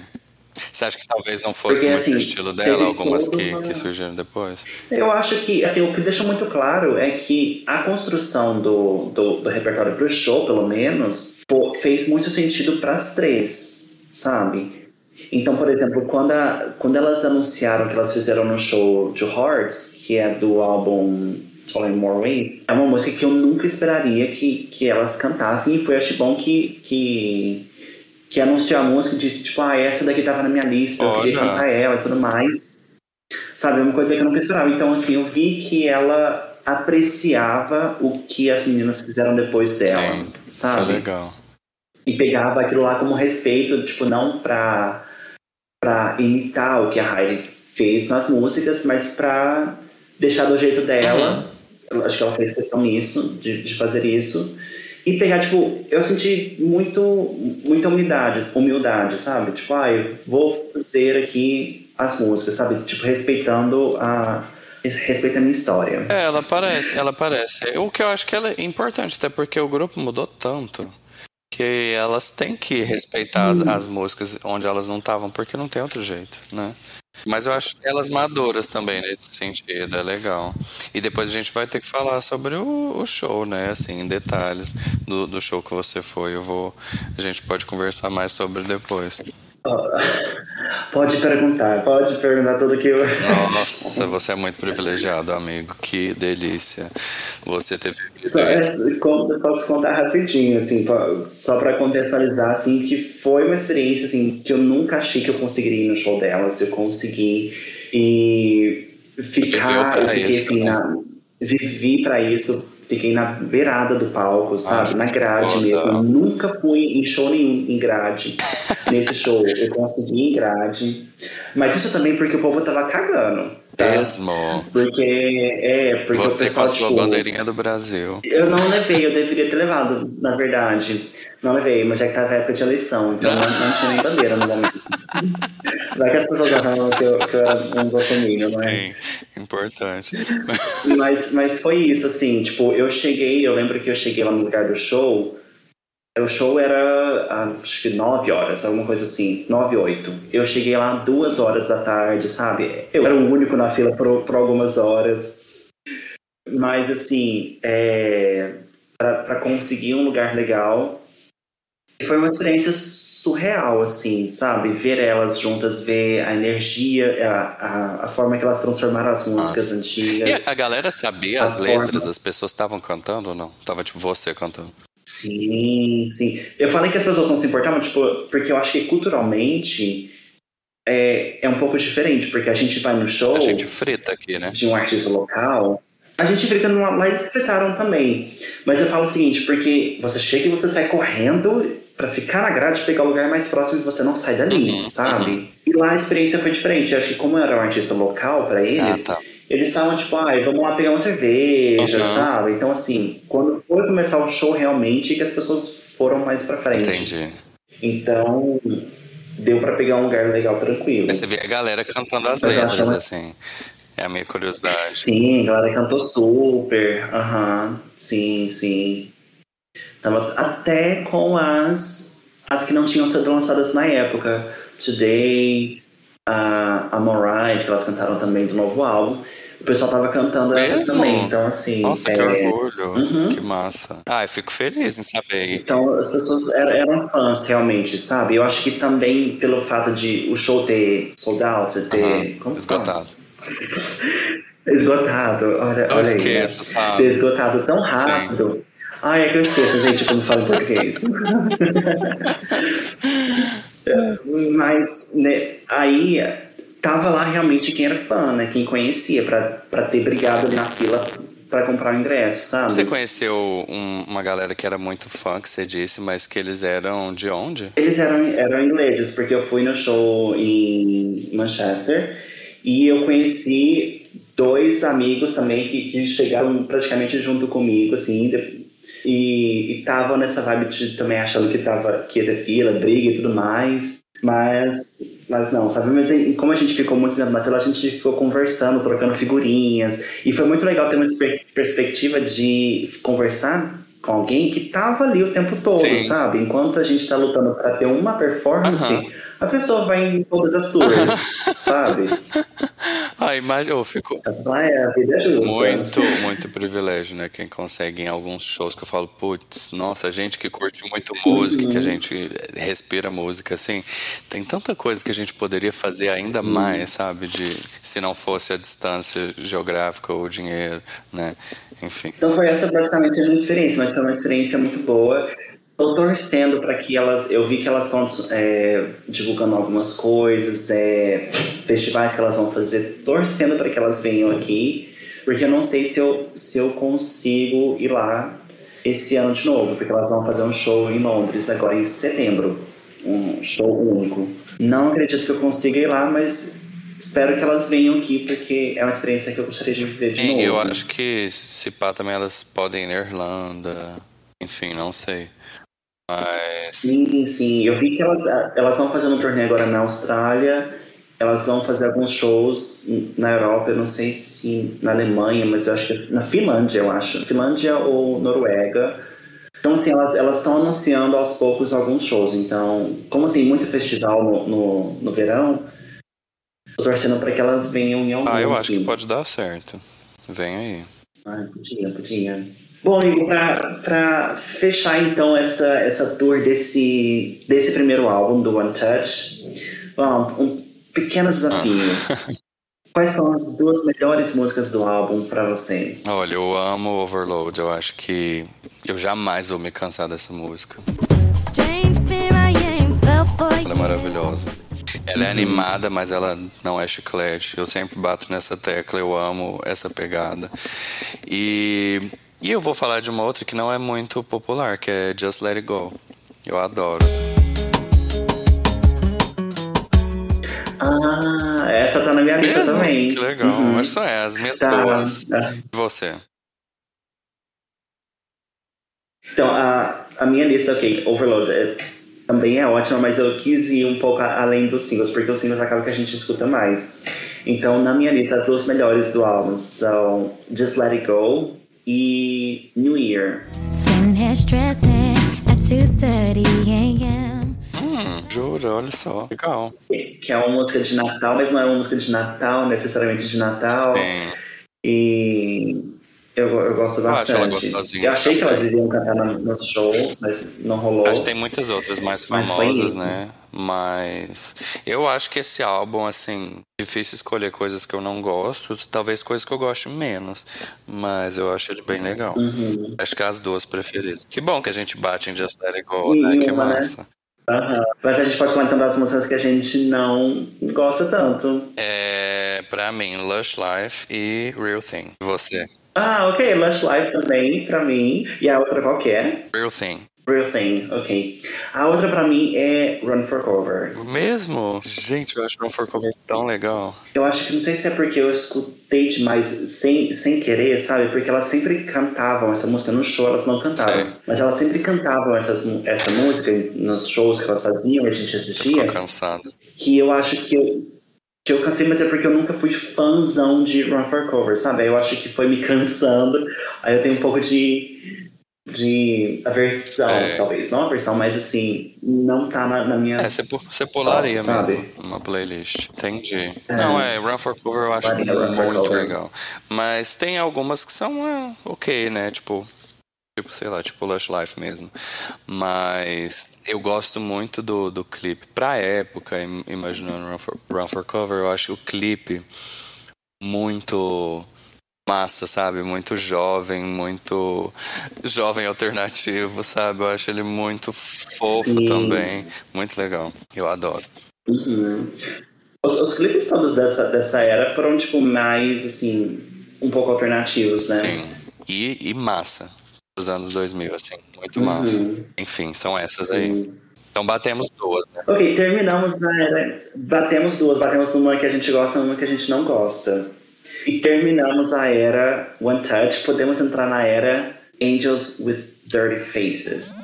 Você acha que talvez não fosse Porque, assim, o estilo dela, algumas que, uma... que surgiram depois? Eu acho que, assim, o que deixa muito claro é que a construção do, do, do repertório pro show, pelo menos, fez muito sentido para as três, sabe? Então, por exemplo, quando, a, quando elas anunciaram que elas fizeram no show de Hearts, que é do álbum Falling More Ways, é uma música que eu nunca esperaria que, que elas cantassem, e foi, acho bom que, que que anunciou a música e disse, tipo, ah, essa daqui tava na minha lista, eu queria cantar ela e tudo mais. Sabe, uma coisa que eu nunca esperava. Então, assim, eu vi que ela apreciava o que as meninas fizeram depois dela, Sim, sabe? Isso é legal. E pegava aquilo lá como respeito, tipo, não pra, pra imitar o que a Heidi fez nas músicas, mas pra deixar do jeito dela. Uhum. Acho que ela fez questão nisso, de, de fazer isso e pegar, tipo, eu senti muito, muita humildade, humildade, sabe? Tipo, ah, eu vou fazer aqui as músicas, sabe? Tipo, respeitando a, respeita a minha história. É, ela parece, ela parece. O que eu acho que ela é importante, até porque o grupo mudou tanto que elas têm que respeitar as, as músicas onde elas não estavam, porque não tem outro jeito, né? Mas eu acho elas maduras também nesse sentido, é legal. E depois a gente vai ter que falar sobre o, o show, né? Assim, detalhes do, do show que você foi. Eu vou. A gente pode conversar mais sobre depois. Pode perguntar, pode perguntar tudo que eu. Nossa, você é muito privilegiado, amigo. Que delícia. Você teve. Só, é, posso contar rapidinho, assim, só para contextualizar, assim, que foi uma experiência assim, que eu nunca achei que eu conseguiria ir no show delas. Eu consegui e ficar. Eu fiquei, isso, assim, né? na, vivi para isso fiquei na beirada do palco, sabe? na grade mesmo. Eu nunca fui em show nenhum em grade. Nesse show, eu consegui em grade. Mas isso também porque o povo tava cagando. Mesmo. Porque, é, porque Você o pessoal, tipo, a bandeirinha do Brasil. Eu não levei, eu deveria ter levado, na verdade. Não levei, mas é que tava época de eleição, então não, não tinha nem bandeira no momento. Vai que as pessoas acham que eu, que eu era um bolsominion, não é? Sim, importante. Mas, mas foi isso, assim, tipo, eu cheguei, eu lembro que eu cheguei lá no lugar do show, o show era acho que 9 horas, alguma coisa assim, 9, 8. Eu cheguei lá duas horas da tarde, sabe? Eu era o único na fila por, por algumas horas. Mas assim, é, para conseguir um lugar legal, foi uma experiência surreal, assim, sabe? Ver elas juntas, ver a energia, a, a, a forma que elas transformaram as músicas Nossa. antigas. E a galera sabia as letras? As pessoas estavam cantando ou não? Tava tipo você cantando? Sim, sim. Eu falei que as pessoas não se importavam, tipo, porque eu acho que culturalmente é, é um pouco diferente, porque a gente vai no show. A gente frita aqui, né? De um artista local. A gente frita numa, lá eles fritaram também. Mas eu falo o seguinte, porque você chega e você sai correndo para ficar na grade, pegar o lugar mais próximo e você não sai dali, uhum, sabe? Uhum. E lá a experiência foi diferente. Eu acho que como eu era um artista local para eles, ah, tá eles estavam tipo, ai, vamos lá pegar uma cerveja, uhum. sabe? Então, assim, quando foi começar o show realmente, que as pessoas foram mais pra frente. Entendi. Então, deu pra pegar um lugar legal, tranquilo. Mas você vê a galera cantando as letras, assim. É a minha curiosidade. Sim, a galera cantou super. Aham, uhum. sim, sim. Tava até com as, as que não tinham sido lançadas na época. Today, a, a Moride, que elas cantaram também do novo álbum. O pessoal tava cantando essa também, então assim. Nossa, é... que orgulho, uhum. que massa. Ah, eu fico feliz em saber. Então as pessoas eram, fãs realmente, sabe? Eu acho que também pelo fato de o show ter sold out, ter. Uhum. Esgotado. esgotado, olha, olha esqueço, aí. Né? Ter esgotado tão rápido. Sim. Ai, é que eu esqueço, gente, quando falo português. Mas né, aí tava lá realmente quem era fã, né? Quem conhecia, para ter brigado ali na fila para comprar o ingresso, sabe? Você conheceu um, uma galera que era muito fã, que você disse, mas que eles eram de onde? Eles eram, eram ingleses, porque eu fui no show em Manchester e eu conheci dois amigos também que, que chegaram praticamente junto comigo, assim, e, estavam nessa vibe de também achando que, tava, que ia ter fila, briga e tudo mais. Mas, mas não, sabe? Mas como a gente ficou muito na fila, a gente ficou conversando, trocando figurinhas. E foi muito legal ter uma perspectiva de conversar com alguém que tava ali o tempo todo, Sim. sabe? Enquanto a gente tá lutando para ter uma performance, uh -huh. A pessoa vai em todas as tours, sabe? Ah, imagina, eu fico. É, a vida é justa. Muito, muito privilégio, né? Quem consegue em alguns shows que eu falo, putz, nossa, a gente que curte muito música, uhum. que a gente respira música, assim, tem tanta coisa que a gente poderia fazer ainda uhum. mais, sabe? De se não fosse a distância geográfica ou o dinheiro, né? Enfim. Então foi essa basicamente a minha experiência, mas foi uma experiência muito boa. Estou torcendo para que elas. Eu vi que elas estão é, divulgando algumas coisas, é, festivais que elas vão fazer, torcendo para que elas venham aqui, porque eu não sei se eu, se eu consigo ir lá esse ano de novo, porque elas vão fazer um show em Londres agora em setembro um show único. Não acredito que eu consiga ir lá, mas espero que elas venham aqui, porque é uma experiência que eu gostaria de viver de Sim, novo. Eu acho que se pá também elas podem ir na Irlanda, enfim, não sei. Mas... Sim, sim. Eu vi que elas, elas vão fazendo um torneio agora na Austrália. Elas vão fazer alguns shows na Europa, eu não sei se na Alemanha, mas eu acho que na Finlândia, eu acho. Finlândia ou Noruega. Então, assim, elas estão anunciando aos poucos alguns shows. Então, como tem muito festival no, no, no verão, tô torcendo para que elas venham em algum Ah, eu acho que pode dar certo. Vem aí. Ah, podia, podia. Bom, Igor, para fechar então essa, essa tour desse, desse primeiro álbum, do One Touch, bom, um pequeno desafio. Ah. Quais são as duas melhores músicas do álbum para você? Olha, eu amo Overload. Eu acho que eu jamais vou me cansar dessa música. Ela é maravilhosa. Ela é uhum. animada, mas ela não é chiclete. Eu sempre bato nessa tecla, eu amo essa pegada. E e eu vou falar de uma outra que não é muito popular, que é Just Let It Go. Eu adoro. Ah, essa tá na minha lista Mesmo? também. Que legal. Uhum. Mas só é, as minhas tá, duas. Tá. E você? Então, a, a minha lista, ok, Overload é, também é ótima, mas eu quis ir um pouco além dos singles, porque os singles acabam que a gente escuta mais. Então, na minha lista, as duas melhores do álbum são Just Let It Go e New Year. Hum, juro, olha só, legal. Que é uma música de Natal, mas não é uma música de Natal, necessariamente de Natal. Sim. E eu, eu gosto bastante. Eu, eu achei que elas iriam cantar nos no shows, mas não rolou. Acho que tem muitas outras mais famosas, né? Mas eu acho que esse álbum, assim, difícil escolher coisas que eu não gosto, talvez coisas que eu goste menos. Mas eu acho ele bem legal. Uhum. Acho que é as duas preferidas. Que bom que a gente bate em Just Let It Go, né? Que né? massa. Né? Uhum. Mas a gente pode então das músicas que a gente não gosta tanto. É, pra mim, Lush Life e Real Thing. Você? Ah, ok. Lush Life também, pra mim. E a outra qual que é? Real Thing. Real Thing, ok. A outra pra mim é Run for Cover. Mesmo? Gente, eu acho Run for Cover tão legal. Eu acho que não sei se é porque eu escutei demais sem, sem querer, sabe? Porque elas sempre cantavam essa música no show, elas não cantavam. Mas elas sempre cantavam essas, essa música nos shows que elas faziam e a gente assistia. Ficou cansado. Que eu acho que eu, que eu cansei, mas é porque eu nunca fui fãzão de Run for Cover, sabe? Eu acho que foi me cansando. Aí eu tenho um pouco de, de aversão, é. talvez. Não aversão, mas assim, não tá na, na minha. É, você, você pularia top, mesmo uma playlist. Entendi. É. Não, é, Run for Cover eu acho muito legal. Mas tem algumas que são é, ok, né? Tipo, Tipo, sei lá, tipo Lush Life mesmo. Mas eu gosto muito do, do clipe. Pra época, imaginando Run for, Run for Cover, eu acho o clipe muito massa, sabe? Muito jovem, muito jovem alternativo, sabe? Eu acho ele muito fofo Sim. também. Muito legal. Eu adoro. Uhum. Os, os, clipes todos dessa, dessa era foram, tipo, mais, assim, um pouco alternativos, né? Sim. E, e massa dos anos 2000, assim, muito massa. Uhum. Enfim, são essas aí. Então batemos duas, né? Ok, terminamos a era. Batemos duas, batemos uma que a gente gosta e uma que a gente não gosta. E terminamos a era One Touch, podemos entrar na era Angels with Dirty Faces.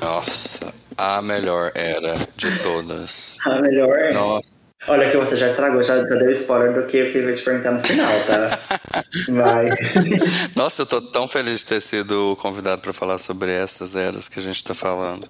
Nossa, a melhor era de todas. A melhor? Nossa. Olha que você já estragou, já, já deu spoiler do que eu queria te perguntar no final, tá? Vai. Nossa, eu tô tão feliz de ter sido convidado para falar sobre essas eras que a gente tá falando.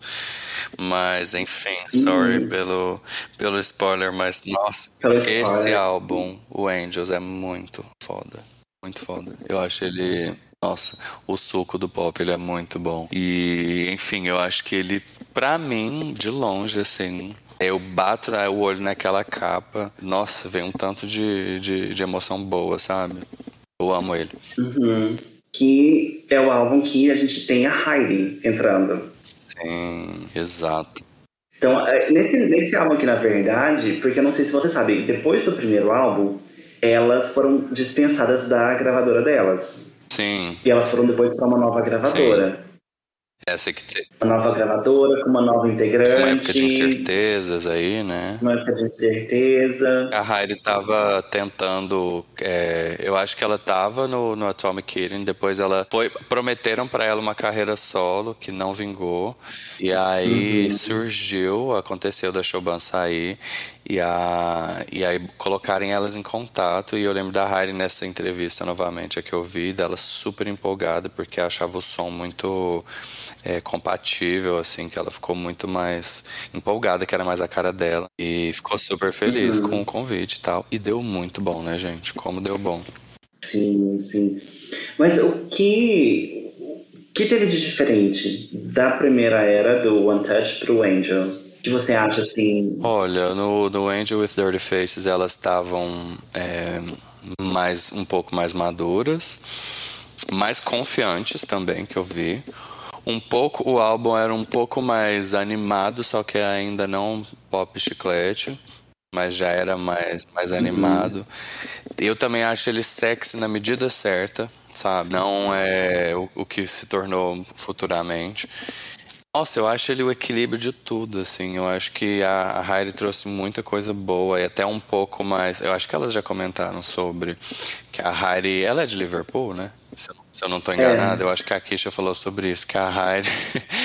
Mas, enfim, sorry hum. pelo, pelo spoiler, mas nossa, pelo esse spoiler. álbum, o Angels, é muito foda. Muito foda. Eu acho ele. Nossa, o suco do pop, ele é muito bom. E, enfim, eu acho que ele, pra mim, de longe, assim, eu bato o olho naquela capa, nossa, vem um tanto de, de, de emoção boa, sabe? Eu amo ele. Uhum. Que é o álbum que a gente tem a Heidi entrando. Sim, exato. Então, é, nesse, nesse álbum aqui, na verdade, porque eu não sei se você sabe, depois do primeiro álbum, elas foram dispensadas da gravadora delas. Sim. E elas foram depois para uma nova gravadora. Sim. Essa que tem. Uma nova gravadora, com uma nova integrante. Foi uma época de incertezas aí, né? Uma época de incerteza. A Heidi tava tentando. É, eu acho que ela tava no, no Atomic Kitten, depois ela foi. Prometeram para ela uma carreira solo que não vingou. E aí uhum. surgiu, aconteceu da Showban sair. E, a, e aí colocarem elas em contato. E eu lembro da Heidi nessa entrevista novamente, a que eu vi, dela super empolgada, porque achava o som muito é, compatível, assim, que ela ficou muito mais empolgada, que era mais a cara dela. E ficou super feliz uhum. com o convite e tal. E deu muito bom, né, gente? Como deu bom. Sim, sim. Mas o que, o que teve de diferente da primeira era do One Touch pro Angel? Que você acha assim? Olha, no, no Angel with Dirty Faces elas estavam é, mais um pouco mais maduras, mais confiantes também que eu vi. Um pouco o álbum era um pouco mais animado, só que ainda não pop chiclete, mas já era mais mais uhum. animado. Eu também acho ele sexy na medida certa, sabe? Não é o, o que se tornou futuramente. Nossa, eu acho ele o equilíbrio de tudo, assim. Eu acho que a, a Heidi trouxe muita coisa boa e até um pouco mais. Eu acho que elas já comentaram sobre que a Heidi. Ela é de Liverpool, né? Se eu, se eu não estou enganado, é. eu acho que a Kisha falou sobre isso, que a Heidi,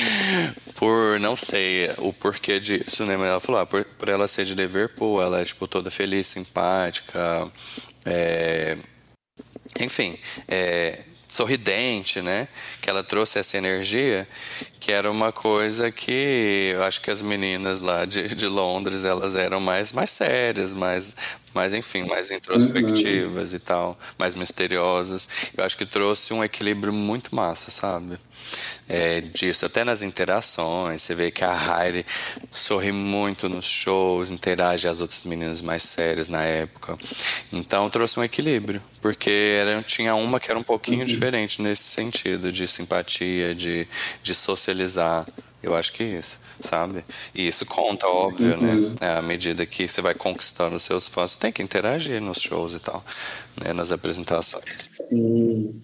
por não sei o porquê disso, né? Mas ela falou, ah, por, por ela ser de Liverpool, ela é tipo toda feliz, simpática. É, enfim, é, sorridente, né? Que ela trouxe essa energia, que era uma coisa que eu acho que as meninas lá de, de Londres elas eram mais mais sérias, mais mais enfim, mais introspectivas uhum. e tal, mais misteriosas. Eu acho que trouxe um equilíbrio muito massa, sabe? é, disso, até nas interações. Você vê que a Heidi sorri muito nos shows, interage as outras meninas mais sérias na época. Então trouxe um equilíbrio, porque era, tinha uma que era um pouquinho uhum. diferente nesse sentido, de simpatia, de, de socializar. Eu acho que isso, sabe? E isso conta, óbvio, né? uhum. né? À medida que você vai conquistando os seus fãs, você tem que interagir nos shows e tal, né? nas apresentações. Sim.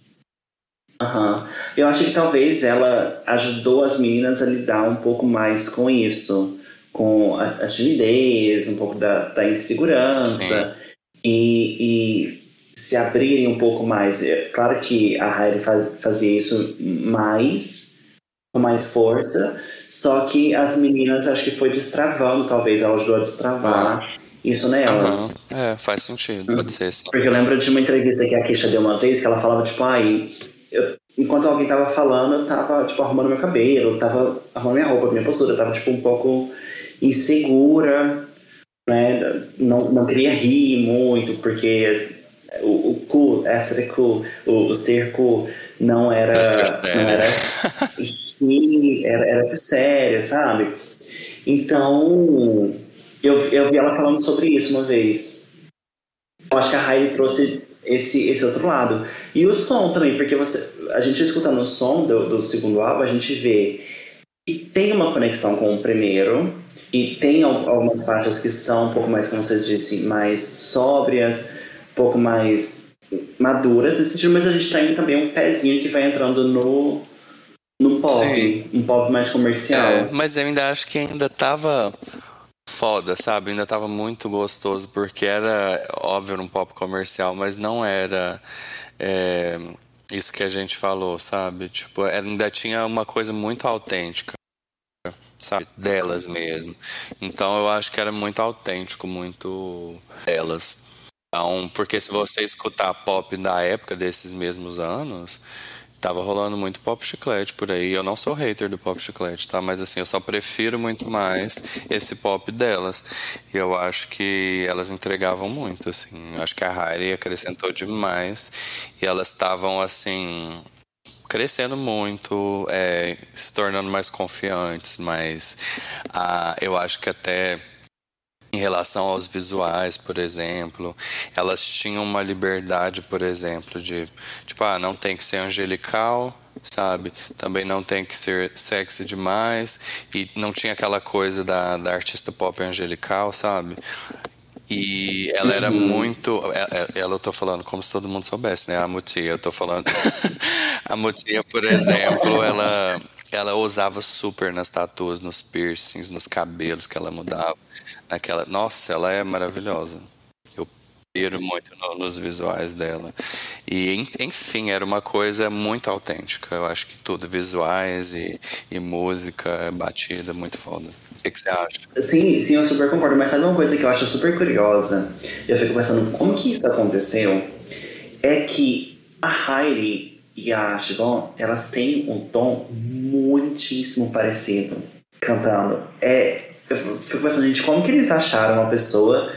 Uhum. Eu acho que talvez ela ajudou as meninas a lidar um pouco mais com isso, com a, a timidez, um pouco da, da insegurança e, e, se abrirem um pouco mais. É claro que a Heidi faz, fazia isso mais, com mais força, só que as meninas acho que foi destravando, talvez ela ajudou a destravar. Isso nelas. Uhum. É, faz sentido, pode ser sim. Porque eu lembro de uma entrevista que a Kisha deu uma vez que ela falava, tipo, ai, eu, enquanto alguém tava falando, eu tava, tipo, arrumando meu cabelo, tava arrumando minha roupa, minha postura, tava, tipo, um pouco insegura, né? Não, não queria rir muito, porque o, o cu, essa o, o cerco não era. Não era, era, era ser séria, sabe? Então, eu, eu vi ela falando sobre isso uma vez. Eu acho que a Riley trouxe esse, esse outro lado. E o som também, porque você, a gente escutando o som do, do segundo álbum, a gente vê que tem uma conexão com o primeiro, e tem algumas faixas que são um pouco mais, como você disse, mais sóbrias, um pouco mais maduras nesse sentido, mas a gente tem também um pezinho que vai entrando no, no pop, Sim. um pop mais comercial. É, mas eu ainda acho que ainda tava foda, sabe? Ainda tava muito gostoso, porque era, óbvio, um pop comercial, mas não era é, isso que a gente falou, sabe? Tipo, ainda tinha uma coisa muito autêntica, sabe? Delas mesmo. Então eu acho que era muito autêntico, muito delas. Então, porque se você escutar pop da época desses mesmos anos, tava rolando muito pop chiclete por aí. Eu não sou hater do pop chiclete, tá? Mas assim, eu só prefiro muito mais esse pop delas. E eu acho que elas entregavam muito, assim. Eu acho que a Harry acrescentou demais. E elas estavam, assim, crescendo muito, é, se tornando mais confiantes, mas ah, eu acho que até em relação aos visuais, por exemplo, elas tinham uma liberdade, por exemplo, de tipo, ah, não tem que ser angelical, sabe? Também não tem que ser sexy demais e não tinha aquela coisa da, da artista pop angelical, sabe? E ela era uhum. muito. Ela, ela eu tô falando como se todo mundo soubesse, né? A Mutia, eu tô falando. a Mutia, por exemplo, ela ela usava super nas tatuas, nos piercings, nos cabelos que ela mudava. Naquela, nossa, ela é maravilhosa. Eu piro muito no, nos visuais dela. E enfim, era uma coisa muito autêntica. Eu acho que tudo, visuais e, e música, batida, muito foda. O que, que, você acha? Sim, sim, eu super concordo. Mas sabe uma coisa que eu acho super curiosa? Eu fico pensando como que isso aconteceu? É que a Heidi e a Shigon, elas têm um tom muitíssimo parecido cantando. É, eu fico pensando, gente, como que eles acharam uma pessoa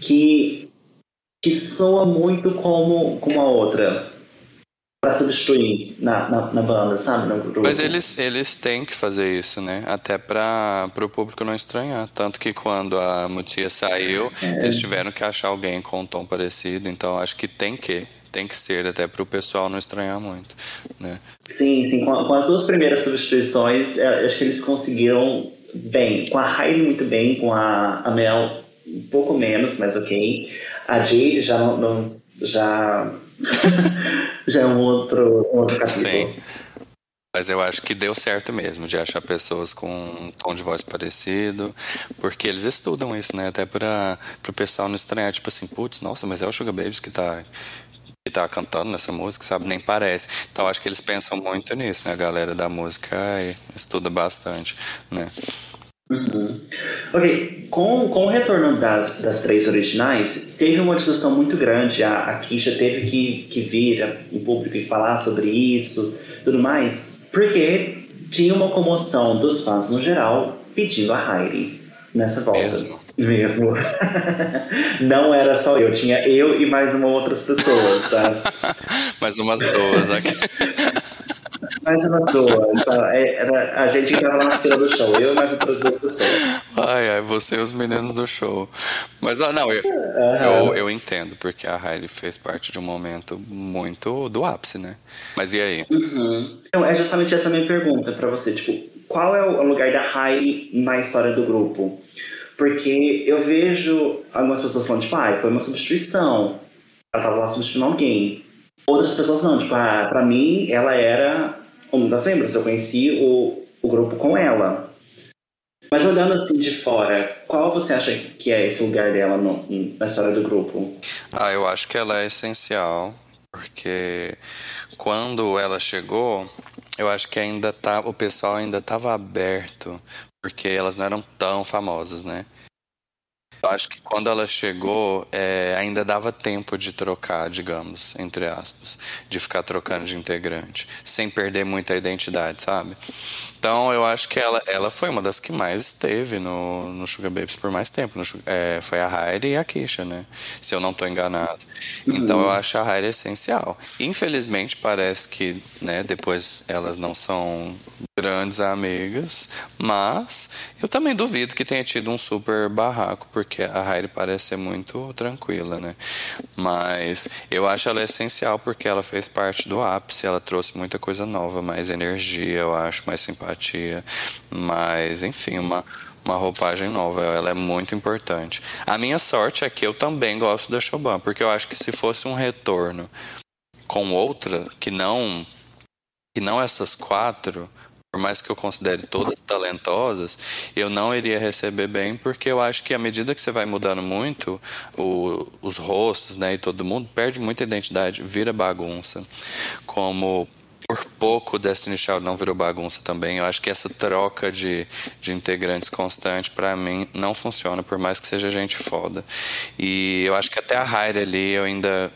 que, que soa muito como, como a outra? para substituir na, na, na, banda, sabe? Mas eles, eles têm que fazer isso, né? Até para o público não estranhar. Tanto que quando a Mutia saiu, é. eles tiveram que achar alguém com um tom parecido. Então acho que tem que tem que ser, até para o pessoal não estranhar muito, né? Sim, sim. Com, com as duas primeiras substituições, é, acho que eles conseguiram bem. Com a Heidi muito bem, com a, a Mel um pouco menos, mas ok. A Jade já não, não já já é um outro, um outro capítulo. Sim. Mas eu acho que deu certo mesmo, de achar pessoas com um tom de voz parecido, porque eles estudam isso, né? Até para o pessoal não estranhar, tipo assim, putz, nossa, mas é o Sugar Babies que tá que tá cantando nessa música, sabe? Nem parece. Então acho que eles pensam muito nisso, né? A galera da música estuda bastante, né? Uhum. Ok, com, com o retorno das, das três originais, teve uma discussão muito grande. A, a Kisha teve que, que vir em público e falar sobre isso, tudo mais, porque tinha uma comoção dos fãs no geral pedindo a Heidi nessa volta. Mesmo. Mesmo. Não era só eu, tinha eu e mais uma outras pessoas, tá? mais umas duas aqui. mais umas duas. Era a gente que tava lá na fila do show, eu e mais outras duas pessoas. Ai, ai, você e os meninos do show. Mas, não, eu, uhum. eu, eu, entendo, porque a Riley fez parte de um momento muito do ápice, né? Mas e aí? Uhum. Então, é justamente essa minha pergunta para você. Tipo, qual é o lugar da Riley na história do grupo? Porque eu vejo algumas pessoas falando, tipo, ah, foi uma substituição. Ela estava lá substituindo alguém. Outras pessoas não, tipo, ah, pra mim ela era uma das membros. Eu conheci o, o grupo com ela. Mas olhando assim de fora, qual você acha que é esse lugar dela no, na história do grupo? Ah, eu acho que ela é essencial, porque quando ela chegou, eu acho que ainda tá, o pessoal ainda estava aberto porque elas não eram tão famosas, né? Eu acho que quando ela chegou, é, ainda dava tempo de trocar, digamos, entre aspas, de ficar trocando de integrante, sem perder muita identidade, sabe? Então eu acho que ela, ela foi uma das que mais esteve no, no Sugar Babies por mais tempo. No, é, foi a Heidi e a Kisha, né? Se eu não estou enganado. Então eu acho a Heidi essencial. Infelizmente parece que né, depois elas não são grandes amigas, mas eu também duvido que tenha tido um super barraco, porque a Heidi parece ser muito tranquila, né? Mas eu acho ela essencial porque ela fez parte do ápice, ela trouxe muita coisa nova, mais energia, eu acho, mais simpatia, mais, enfim, uma uma roupagem nova, ela é muito importante. A minha sorte é que eu também gosto da Choban, porque eu acho que se fosse um retorno com outra que não que não essas quatro, por mais que eu considere todas talentosas, eu não iria receber bem, porque eu acho que à medida que você vai mudando muito, o, os rostos, né, e todo mundo perde muita identidade, vira bagunça. Como por pouco Destiny Child não virou bagunça também. Eu acho que essa troca de, de integrantes constante, para mim, não funciona, por mais que seja gente foda. E eu acho que até a Hyde ali eu ainda.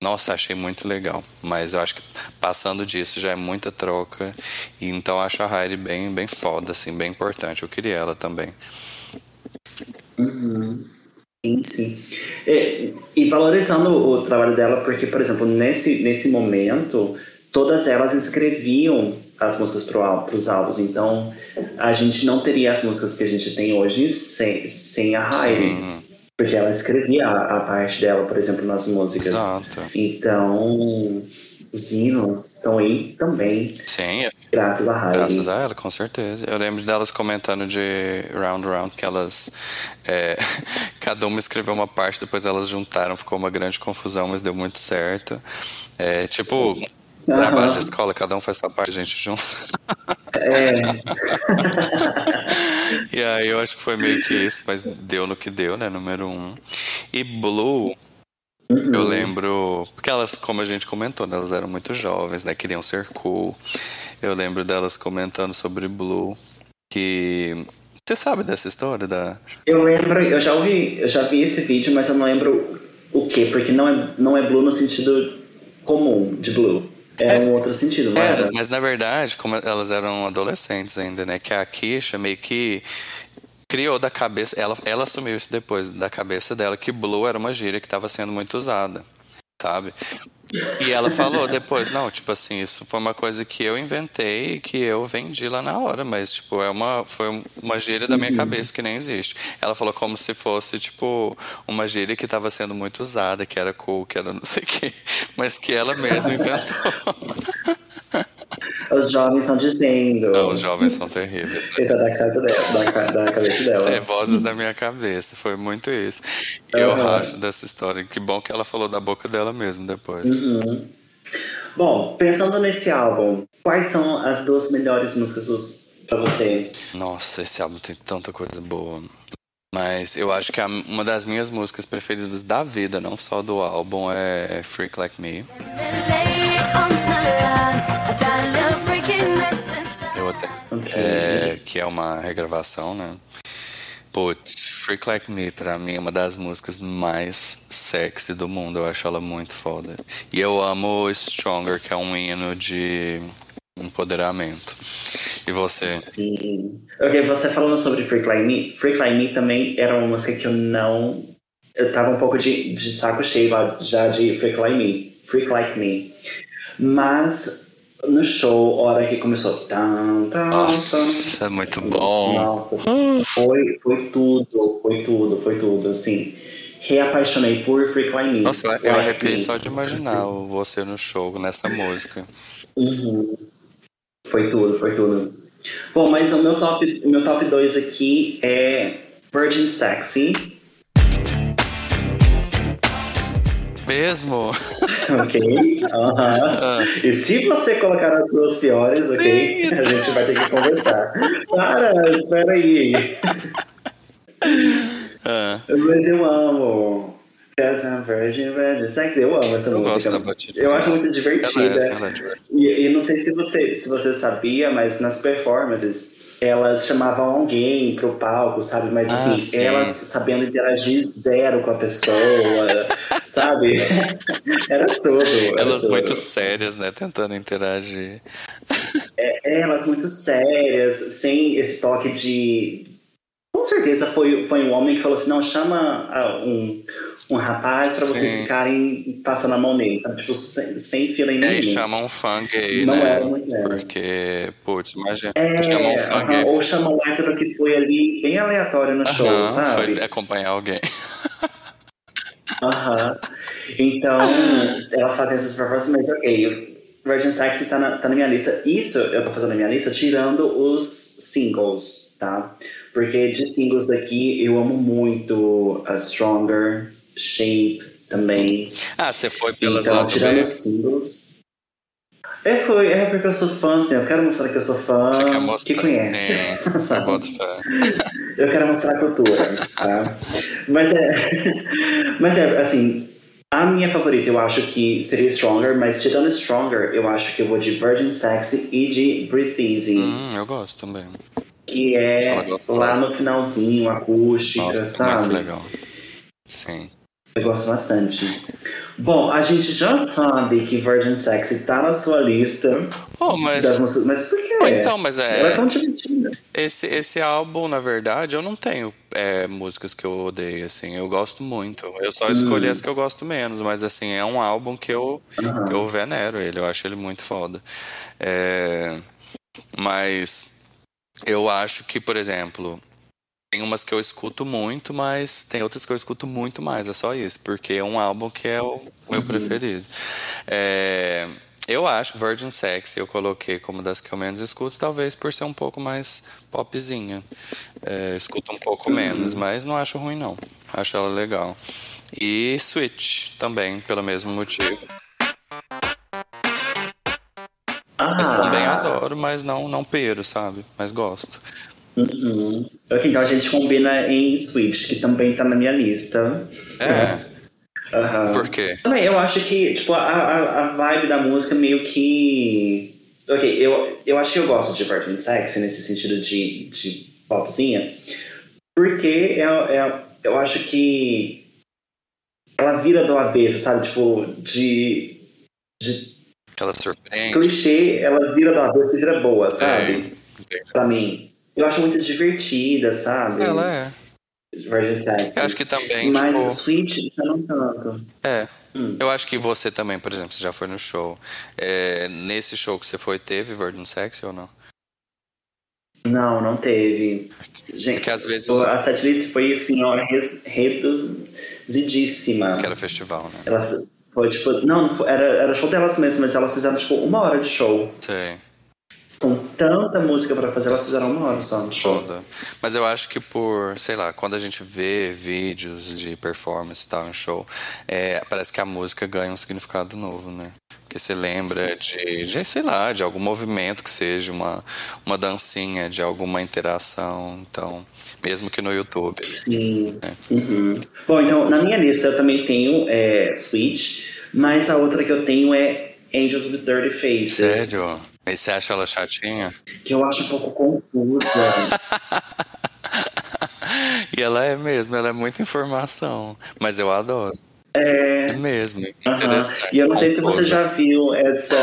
Nossa, achei muito legal. Mas eu acho que passando disso já é muita troca. E então eu acho a Hyde bem, bem foda, assim, bem importante. Eu queria ela também. Uhum. Sim, sim. E, e, valorizando o trabalho dela, porque, por exemplo, nesse, nesse momento, todas elas escreviam as músicas para os álbuns. Então, a gente não teria as músicas que a gente tem hoje sem, sem a Heidi. Porque ela escrevia a, a, parte dela, por exemplo, nas músicas. Exato. Então, os hinos estão aí também. Sim. Graças a Heidi. Graças a ela, com certeza. Eu lembro delas comentando de Round Round que elas. É, cada uma escreveu uma parte, depois elas juntaram, ficou uma grande confusão, mas deu muito certo. É, tipo, Trabalho de escola, cada um faz sua parte, a gente junto. É. e aí eu acho que foi meio que isso, mas deu no que deu, né? Número um. E Blue, uhum. eu lembro. Porque elas, como a gente comentou, né, elas eram muito jovens, né? Queriam ser cool. Eu lembro delas comentando sobre Blue, que. Você sabe dessa história da. Eu lembro, eu já ouvi, eu já vi esse vídeo, mas eu não lembro o que, porque não é, não é Blue no sentido comum de Blue. É um outro sentido, não era? Mas na verdade, como elas eram adolescentes ainda, né? Que a Kisha meio que criou da cabeça, ela, ela assumiu isso depois, da cabeça dela, que Blue era uma gíria que estava sendo muito usada, sabe? E ela falou depois, não, tipo assim, isso foi uma coisa que eu inventei e que eu vendi lá na hora, mas tipo, é uma foi uma gíria da minha uhum. cabeça que nem existe. Ela falou como se fosse tipo uma gíria que estava sendo muito usada, que era cool, que era não sei o quê, mas que ela mesma inventou. Os jovens estão dizendo. Não, os jovens são terríveis. Né? Isso é da casa dela, da, da cabeça dela. Isso é vozes da minha cabeça, foi muito isso. E uhum. eu racho dessa história. Que bom que ela falou da boca dela mesmo depois. Uhum. Bom, pensando nesse álbum, quais são as duas melhores músicas para você? Nossa, esse álbum tem tanta coisa boa. Mas eu acho que uma das minhas músicas preferidas da vida, não só do álbum, é Freak Like Me. Okay. É, que é uma regravação, né? Putz, Freak Like Me, pra mim, é uma das músicas mais sexy do mundo. Eu acho ela muito foda. E eu amo Stronger, que é um hino de empoderamento. E você? Sim. Ok, você falando sobre Freak Like Me, Freak Like Me também era uma música que eu não. Eu tava um pouco de, de saco cheio já de Freak Like Me. Freak Like Me. Mas no show, hora que começou. Tan, tan, Nossa, é muito bom. Nossa, foi, foi tudo, foi tudo, foi tudo. Assim, reapaixonei por Like Me. Nossa, eu arrepiei só de imaginar você no show nessa música. Uhum. Foi tudo, foi tudo. Bom, mas o meu top, o meu top 2 aqui é Virgin Sexy. Mesmo? ok. Uhum. E se você colocar as suas piores, ok? Sim. A gente vai ter que conversar. Para, espera aí. Ah. Mas eu amo. I'm virgin, sexy. Eu amo essa eu música. Eu acho muito divertida. Ela é, ela é e, e, não sei se você, se você sabia, mas nas performances elas chamavam alguém pro palco, sabe? Mas ah, assim, sim. elas sabendo interagir zero com a pessoa, sabe? Era tudo. Era elas tudo. muito sérias, né? Tentando interagir. É, elas muito sérias, sem esse toque de. Com certeza foi, foi um homem que falou assim: não, chama uh, um um rapaz pra vocês Sim. ficarem passando a mão nele, sabe? Tipo, sem, sem fila em ninguém. É, e chama um fã gay, Não né? É Porque, putz, imagina. É, um fã uh -huh, gay. Ou chama um hétero que foi ali bem aleatório no uh -huh, show, sabe? Foi acompanhar alguém. Aham. Uh -huh. Então, elas fazem essas performances, mas ok, Virgin Sexy tá na, tá na minha lista. Isso eu tô fazendo na minha lista tirando os singles, tá? Porque de singles aqui eu amo muito a Stronger, Shape também. Ah, você foi pelas então, tirando os singles. É, foi, é porque eu sou fã, assim, eu quero mostrar que eu sou fã Você quer mostrar, que conhece. Sim, eu quero mostrar a cultura, tá? Mas é, mas é, assim, A minha favorita eu acho que seria Stronger, mas tirando Stronger, eu acho que eu vou de Virgin Sexy e de Breathe Easy. Hum, eu gosto também. Que é lá no finalzinho, acústica, Nossa, sabe? Muito legal. Sim. Eu gosto bastante. Bom, a gente já sabe que Virgin Sexy tá na sua lista. Oh, mas... Das músicas, mas por quê? Oh, então, mas é... Ela é tão divertida. Esse, esse álbum, na verdade, eu não tenho é, músicas que eu odeio, assim. Eu gosto muito. Eu só escolhi hum. as que eu gosto menos, mas, assim, é um álbum que eu, uhum. que eu venero ele. Eu acho ele muito foda. É... Mas eu acho que, por exemplo, tem umas que eu escuto muito, mas tem outras que eu escuto muito mais, é só isso, porque é um álbum que é o meu uhum. preferido. É, eu acho Virgin Sex eu coloquei como das que eu menos escuto, talvez por ser um pouco mais popzinha. É, escuto um pouco uhum. menos, mas não acho ruim não. Acho ela legal. E Switch também, pelo mesmo motivo. Ah. Mas também adoro, mas não, não pero, sabe? Mas gosto. Uhum. Então a gente combina em Switch, que também tá na minha lista. É. Uhum. Por quê? Também, eu acho que, tipo, a, a, a vibe da música meio que. Ok, eu, eu acho que eu gosto de Virgin Sex nesse sentido de, de popzinha, porque eu, eu, eu acho que ela vira do avesso, sabe? Tipo, de. de ela surpreende. Clichê, ela vira do avesso e vira boa, sabe? É, pra mim. Eu acho muito divertida, sabe? Ela é. Virgin Sex. Eu acho que também. Mas tipo... o Switch já não tanto. É. Hum. Eu acho que você também, por exemplo, você já foi no show. É, nesse show que você foi, teve Virgin Sex ou não? Não, não teve. Gente, Porque às vezes. A setlist foi assim, ó, reduzidíssima. Que era festival, né? Elas foi tipo. Não, era, era show delas mesmo, mas elas fizeram tipo uma hora de show. Sei com tanta música para fazer, elas fizeram uma hora só no show. Toda. Mas eu acho que por, sei lá, quando a gente vê vídeos de performance e tal em show, é, parece que a música ganha um significado novo, né? Porque você lembra de, de, sei lá, de algum movimento que seja, uma, uma dancinha, de alguma interação. Então, mesmo que no YouTube. Sim. É. Uhum. Bom, então, na minha lista eu também tenho é, Switch, mas a outra que eu tenho é Angels with Dirty Faces. Sério? Mas você acha ela chatinha? Que eu acho um pouco confusa. e ela é mesmo, ela é muita informação. Mas eu adoro. É, é mesmo. Interessante. E eu não sei se você já viu essa.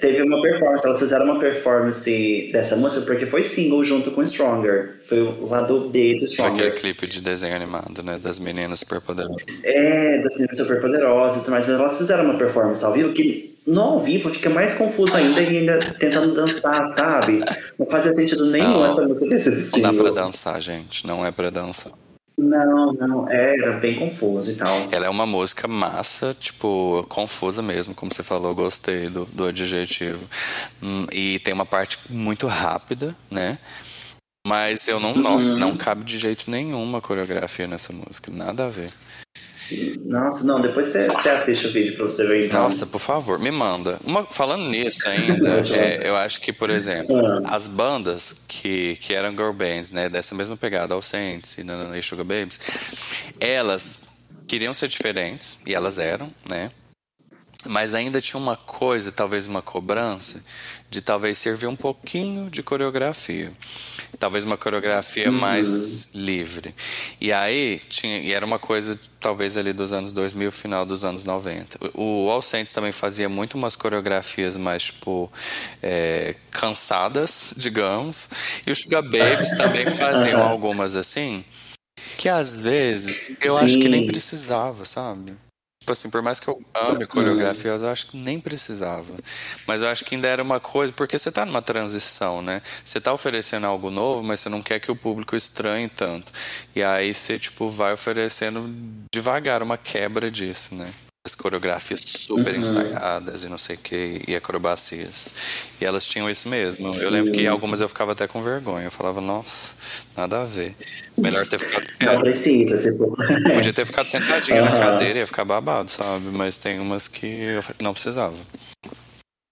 Teve uma performance, elas fizeram uma performance dessa música porque foi single junto com Stronger. Foi o lado B do Stronger. Foi aquele clipe de desenho animado, né? Das meninas superpoderosas. É, das meninas superpoderosas e tudo mais. Mas elas fizeram uma performance ao vivo que no ao vivo fica mais confuso ainda e ainda tentando dançar, sabe? Não fazia sentido nenhum não, essa música ter sido single. Não dá pra dançar, gente. Não é pra dançar. Não, não, é, era bem confuso e tal. Ela é uma música massa, tipo, confusa mesmo, como você falou, gostei do, do adjetivo. Hum, e tem uma parte muito rápida, né? Mas eu não, uhum. nossa, não cabe de jeito nenhum uma coreografia nessa música, nada a ver. Nossa, não, depois você, você assiste o vídeo pra você ver então. Nossa, por favor, me manda. Uma, falando nisso ainda, é, eu acho que, por exemplo, ah. as bandas que, que eram girl bands, né, dessa mesma pegada, All Saints e Nana Sugar Babies, elas queriam ser diferentes, e elas eram, né? Mas ainda tinha uma coisa, talvez uma cobrança, de talvez servir um pouquinho de coreografia. Talvez uma coreografia uhum. mais livre. E aí, tinha, e era uma coisa, talvez ali dos anos 2000, final dos anos 90. O All Saints também fazia muito umas coreografias mais, tipo, é, cansadas, digamos. E os Sugar Babies também faziam algumas assim, que às vezes eu Sim. acho que nem precisava, sabe? Tipo assim, por mais que eu ame coreografia, eu acho que nem precisava. Mas eu acho que ainda era uma coisa, porque você está numa transição, né? Você está oferecendo algo novo, mas você não quer que o público estranhe tanto. E aí você, tipo, vai oferecendo devagar uma quebra disso, né? As coreografias super uhum. ensaiadas e não sei o que, e acrobacias. E elas tinham isso mesmo. Eu lembro que algumas eu ficava até com vergonha. Eu falava, nossa, nada a ver. Melhor ter ficado. Não precisa, se for. Podia ter ficado sentadinho uhum. na cadeira e ia ficar babado, sabe? Mas tem umas que eu não precisava.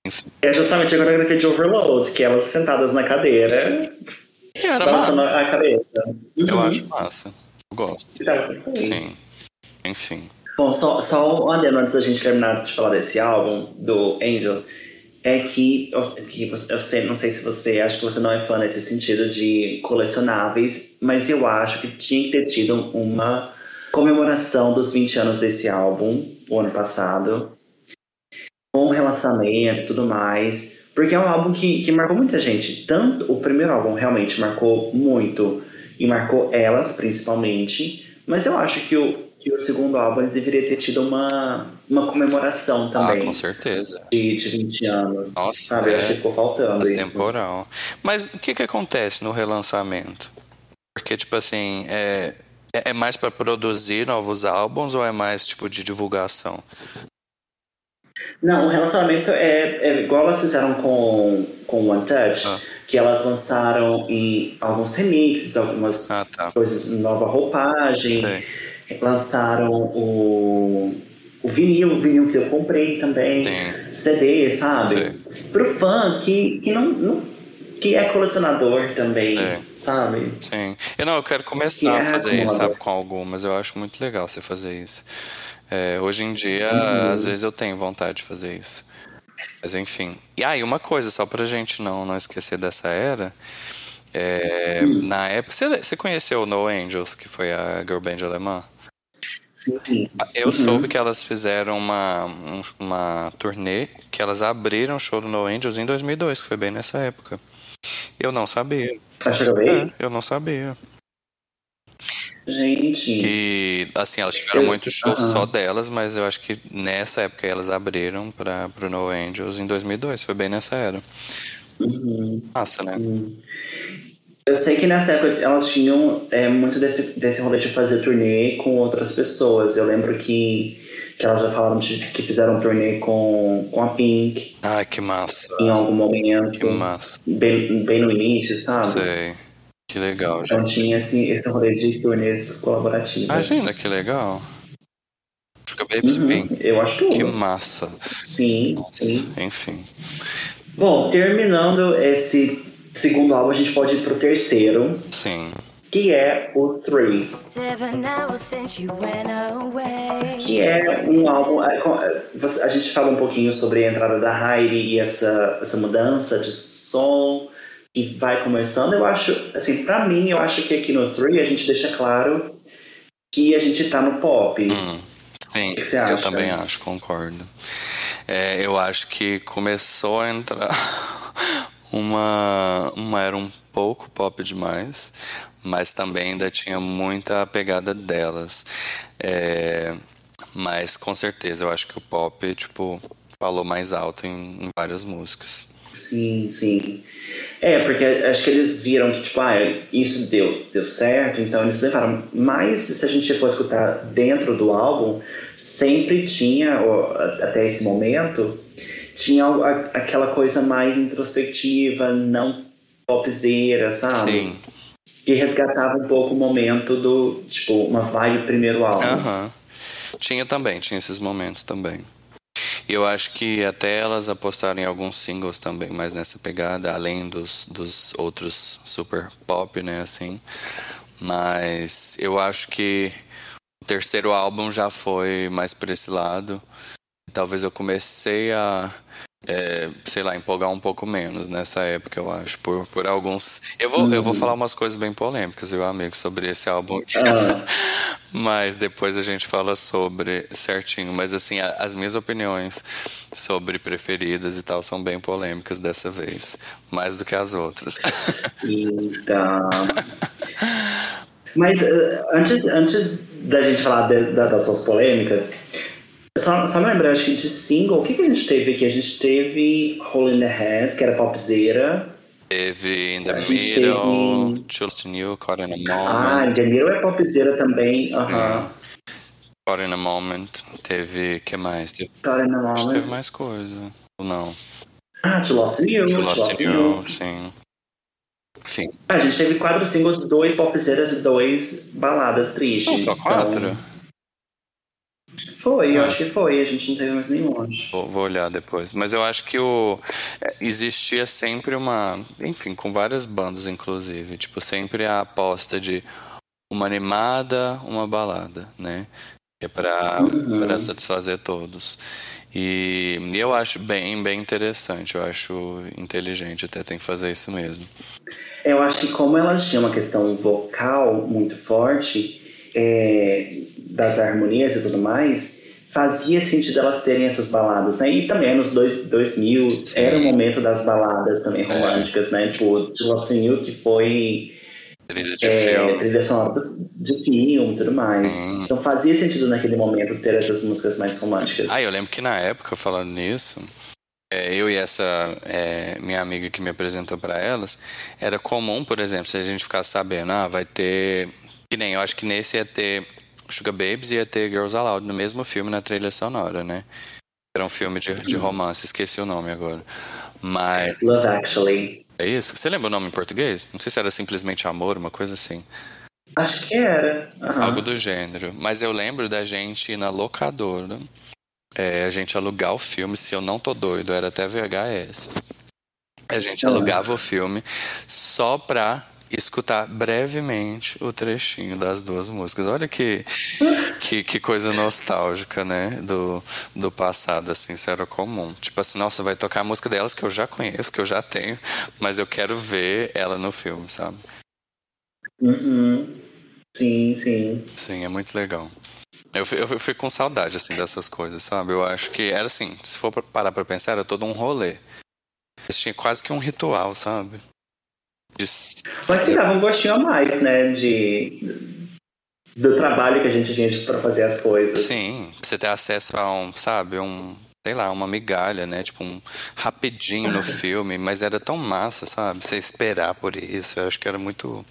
Enfim. É justamente a coreografia de Overload, que elas sentadas na cadeira. E era massa. a cabeça. Uhum. Eu acho massa. Eu gosto. Sim. Enfim. Bom, só, só um adendo antes da gente terminar de falar desse álbum, do Angels, é que, que eu sei, não sei se você, acho que você não é fã nesse sentido de colecionáveis, mas eu acho que tinha que ter tido uma comemoração dos 20 anos desse álbum, o ano passado, com relançamento e tudo mais, porque é um álbum que, que marcou muita gente. Tanto o primeiro álbum realmente marcou muito, e marcou elas principalmente, mas eu acho que o, que o segundo álbum deveria ter tido uma, uma comemoração ah, também. Ah, com certeza. De, de 20 anos. Nossa, sabe? É, acho que ficou faltando isso. Temporal. Mas o que, que acontece no relançamento? Porque, tipo assim, é, é, é mais para produzir novos álbuns ou é mais tipo de divulgação? Não, o relacionamento é, é igual elas fizeram com, com One Touch, ah. que elas lançaram em alguns remixes, algumas ah, tá. coisas, nova roupagem. Sei. Lançaram o, o vinil, o vinil que eu comprei também, Sim. CD, sabe? Sim. Pro fã que, que não, não que é colecionador também, é. sabe? Sim. Eu não, eu quero começar a fazer isso, sabe, com algumas. Eu acho muito legal você fazer isso. É, hoje em dia, uhum. às vezes eu tenho vontade de fazer isso. Mas enfim. E aí, ah, uma coisa, só pra gente não, não esquecer dessa era. É, uhum. Na época, você, você conheceu o No Angels, que foi a girl band alemã? Sim. Eu uhum. soube que elas fizeram uma, uma turnê, que elas abriram o show do No Angels em 2002, que foi bem nessa época. Eu não sabia. Achou é, eu não sabia. Gente. Que, assim, elas tiveram eu... muitos shows uh -huh. só delas, mas eu acho que nessa época elas abriram para pro No Angels em 2002. Foi bem nessa era. Uhum. Massa, né? Uhum. Eu sei que nessa época elas tinham é, muito desse, desse rolê de fazer turnê com outras pessoas. Eu lembro que que elas já falaram de, que fizeram um turnê com, com a Pink. Ai, que massa. Em algum momento. Que massa. Bem, bem no início, sabe? Sei. Que legal, Então tinha assim, esse rolê de turnês colaborativos. Imagina que legal. Sugar Babes uhum, Pink. Eu acho que. Que massa. Sim, Nossa, sim. Enfim. Bom, terminando esse segundo álbum, a gente pode ir pro terceiro. Sim que é o Three. Que é um álbum. É, é, a gente fala um pouquinho sobre a entrada da Heidi e essa, essa mudança de som que vai começando. Eu acho, assim, pra mim, eu acho que aqui no Three a gente deixa claro que a gente tá no pop. Hum, sim, eu também acho, concordo. É, eu acho que começou a entrar uma, uma era um pouco pop demais, mas também ainda tinha muita pegada delas. É, mas com certeza eu acho que o pop, tipo, falou mais alto em, em várias músicas. Sim, sim. É, porque acho que eles viram que, tipo, ah, isso deu, deu certo, então eles levaram. Mas se a gente for escutar dentro do álbum, sempre tinha, até esse momento, tinha aquela coisa mais introspectiva, não popzeira, sabe? Sim que resgatava um pouco o momento do, tipo, uma vibe primeiro álbum. Aham. Uhum. Tinha também, tinha esses momentos também. E eu acho que até elas apostaram em alguns singles também, mais nessa pegada, além dos, dos outros super pop, né, assim. Mas eu acho que o terceiro álbum já foi mais por esse lado. Talvez eu comecei a é, sei lá, empolgar um pouco menos nessa época, eu acho, por, por alguns. Eu vou, uhum. eu vou uhum. falar umas coisas bem polêmicas, viu, amigo, sobre esse álbum aqui. Ah. Mas depois a gente fala sobre certinho. Mas assim, a, as minhas opiniões sobre preferidas e tal são bem polêmicas dessa vez. Mais do que as outras. Então. Mas uh, antes, antes da gente falar de, da, das suas polêmicas, só, só me lembrar, acho que de single, o que, que a gente teve aqui? A gente teve Hole in the Hands, que era popzera. Teve In the Middle, teve... Just New, Caught in a Moment. Ah, In the Middle é popzera também, aham. Uh -huh. Caught in a Moment, teve, que mais? Teve, Caught in a Moment. teve mais coisa, ou não? Ah, To Lost New. To Lost, New, New, sim. Enfim. A gente teve quatro singles, dois popzeras e dois baladas tristes. Não, só quatro? Então... Foi, eu acho que foi. A gente não teve mais nenhum, acho. Vou, vou olhar depois. Mas eu acho que o é, existia sempre uma. Enfim, com várias bandas, inclusive. Tipo, sempre a aposta de uma animada, uma balada, né? É para uhum. satisfazer todos. E eu acho bem, bem interessante, eu acho inteligente até tem que fazer isso mesmo. Eu acho que como elas tinham uma questão vocal muito forte, é, das harmonias e tudo mais, fazia sentido elas terem essas baladas, né? E também nos dois, 2000 Sim. era o momento das baladas também é. românticas, é. né? Tipo, Tilacinho que foi trilha de é, filme. Trilha sonora de filme e tudo mais. Hum. Então fazia sentido naquele momento ter essas músicas mais românticas. Ah, eu lembro que na época, falando nisso, é, eu e essa é, minha amiga que me apresentou para elas, era comum, por exemplo, se a gente ficar sabendo, ah, vai ter. Que nem eu acho que nesse ia ter Sugar Babies e ia ter Girls Aloud no mesmo filme na trilha sonora, né? Era um filme de, de romance, esqueci o nome agora. Mas. Love Actually. É isso? Você lembra o nome em português? Não sei se era simplesmente amor, uma coisa assim. Acho que era. Uhum. Algo do gênero. Mas eu lembro da gente ir na locadora, é, a gente alugar o filme, se eu não tô doido, era até VHS. A gente uhum. alugava o filme só pra escutar brevemente o trechinho das duas músicas. Olha que, que, que, coisa nostálgica, né? Do, do passado, assim, isso era comum. Tipo assim, nossa, vai tocar a música delas que eu já conheço, que eu já tenho, mas eu quero ver ela no filme, sabe? Uhum. Sim, sim. Sim, é muito legal. Eu, eu, eu fico com saudade, assim, dessas coisas, sabe? Eu acho que era assim, se for parar pra pensar, era todo um rolê. Eles tinham quase que um ritual, sabe? De... Mas que dava um gostinho a mais, né? De do trabalho que a gente tinha para fazer as coisas. Sim, você ter acesso a um, sabe, um, sei lá, uma migalha, né? Tipo, um rapidinho no filme, mas era tão massa, sabe? Você esperar por isso, eu acho que era muito.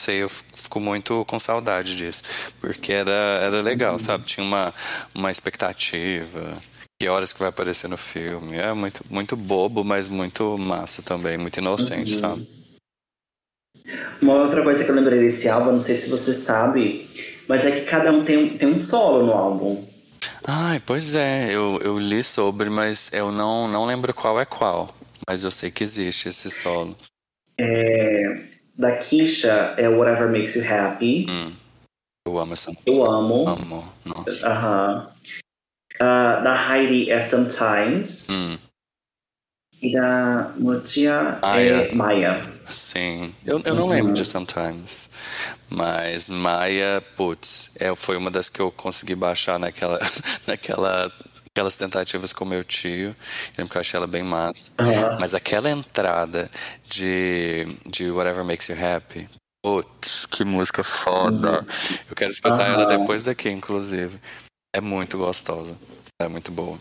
Sei, eu fico muito com saudade disso. Porque era, era legal, uhum. sabe? Tinha uma, uma expectativa. Que horas que vai aparecer no filme. É muito, muito bobo, mas muito massa também, muito inocente, uhum. sabe? Uma outra coisa que eu lembrei desse álbum, não sei se você sabe, mas é que cada um tem, tem um solo no álbum. Ai, pois é, eu, eu li sobre, mas eu não, não lembro qual é qual. Mas eu sei que existe esse solo. É, da Kisha é Whatever Makes You Happy. Hum, eu amo essa música. Eu amo. Amo, nossa. Uh -huh. uh, da Heidi é Sometimes. Hum. Da Motia é Maia. Sim. Eu, eu não uhum. lembro de Sometimes. Mas Maia, putz, é, foi uma das que eu consegui baixar naquela, naquela aquelas tentativas com meu tio. lembro que eu achei ela bem massa. Uhum. Mas aquela entrada de, de Whatever Makes You Happy. Putz, que música foda. Uhum. Eu quero escutar ela depois daqui, inclusive. É muito gostosa. É muito boa.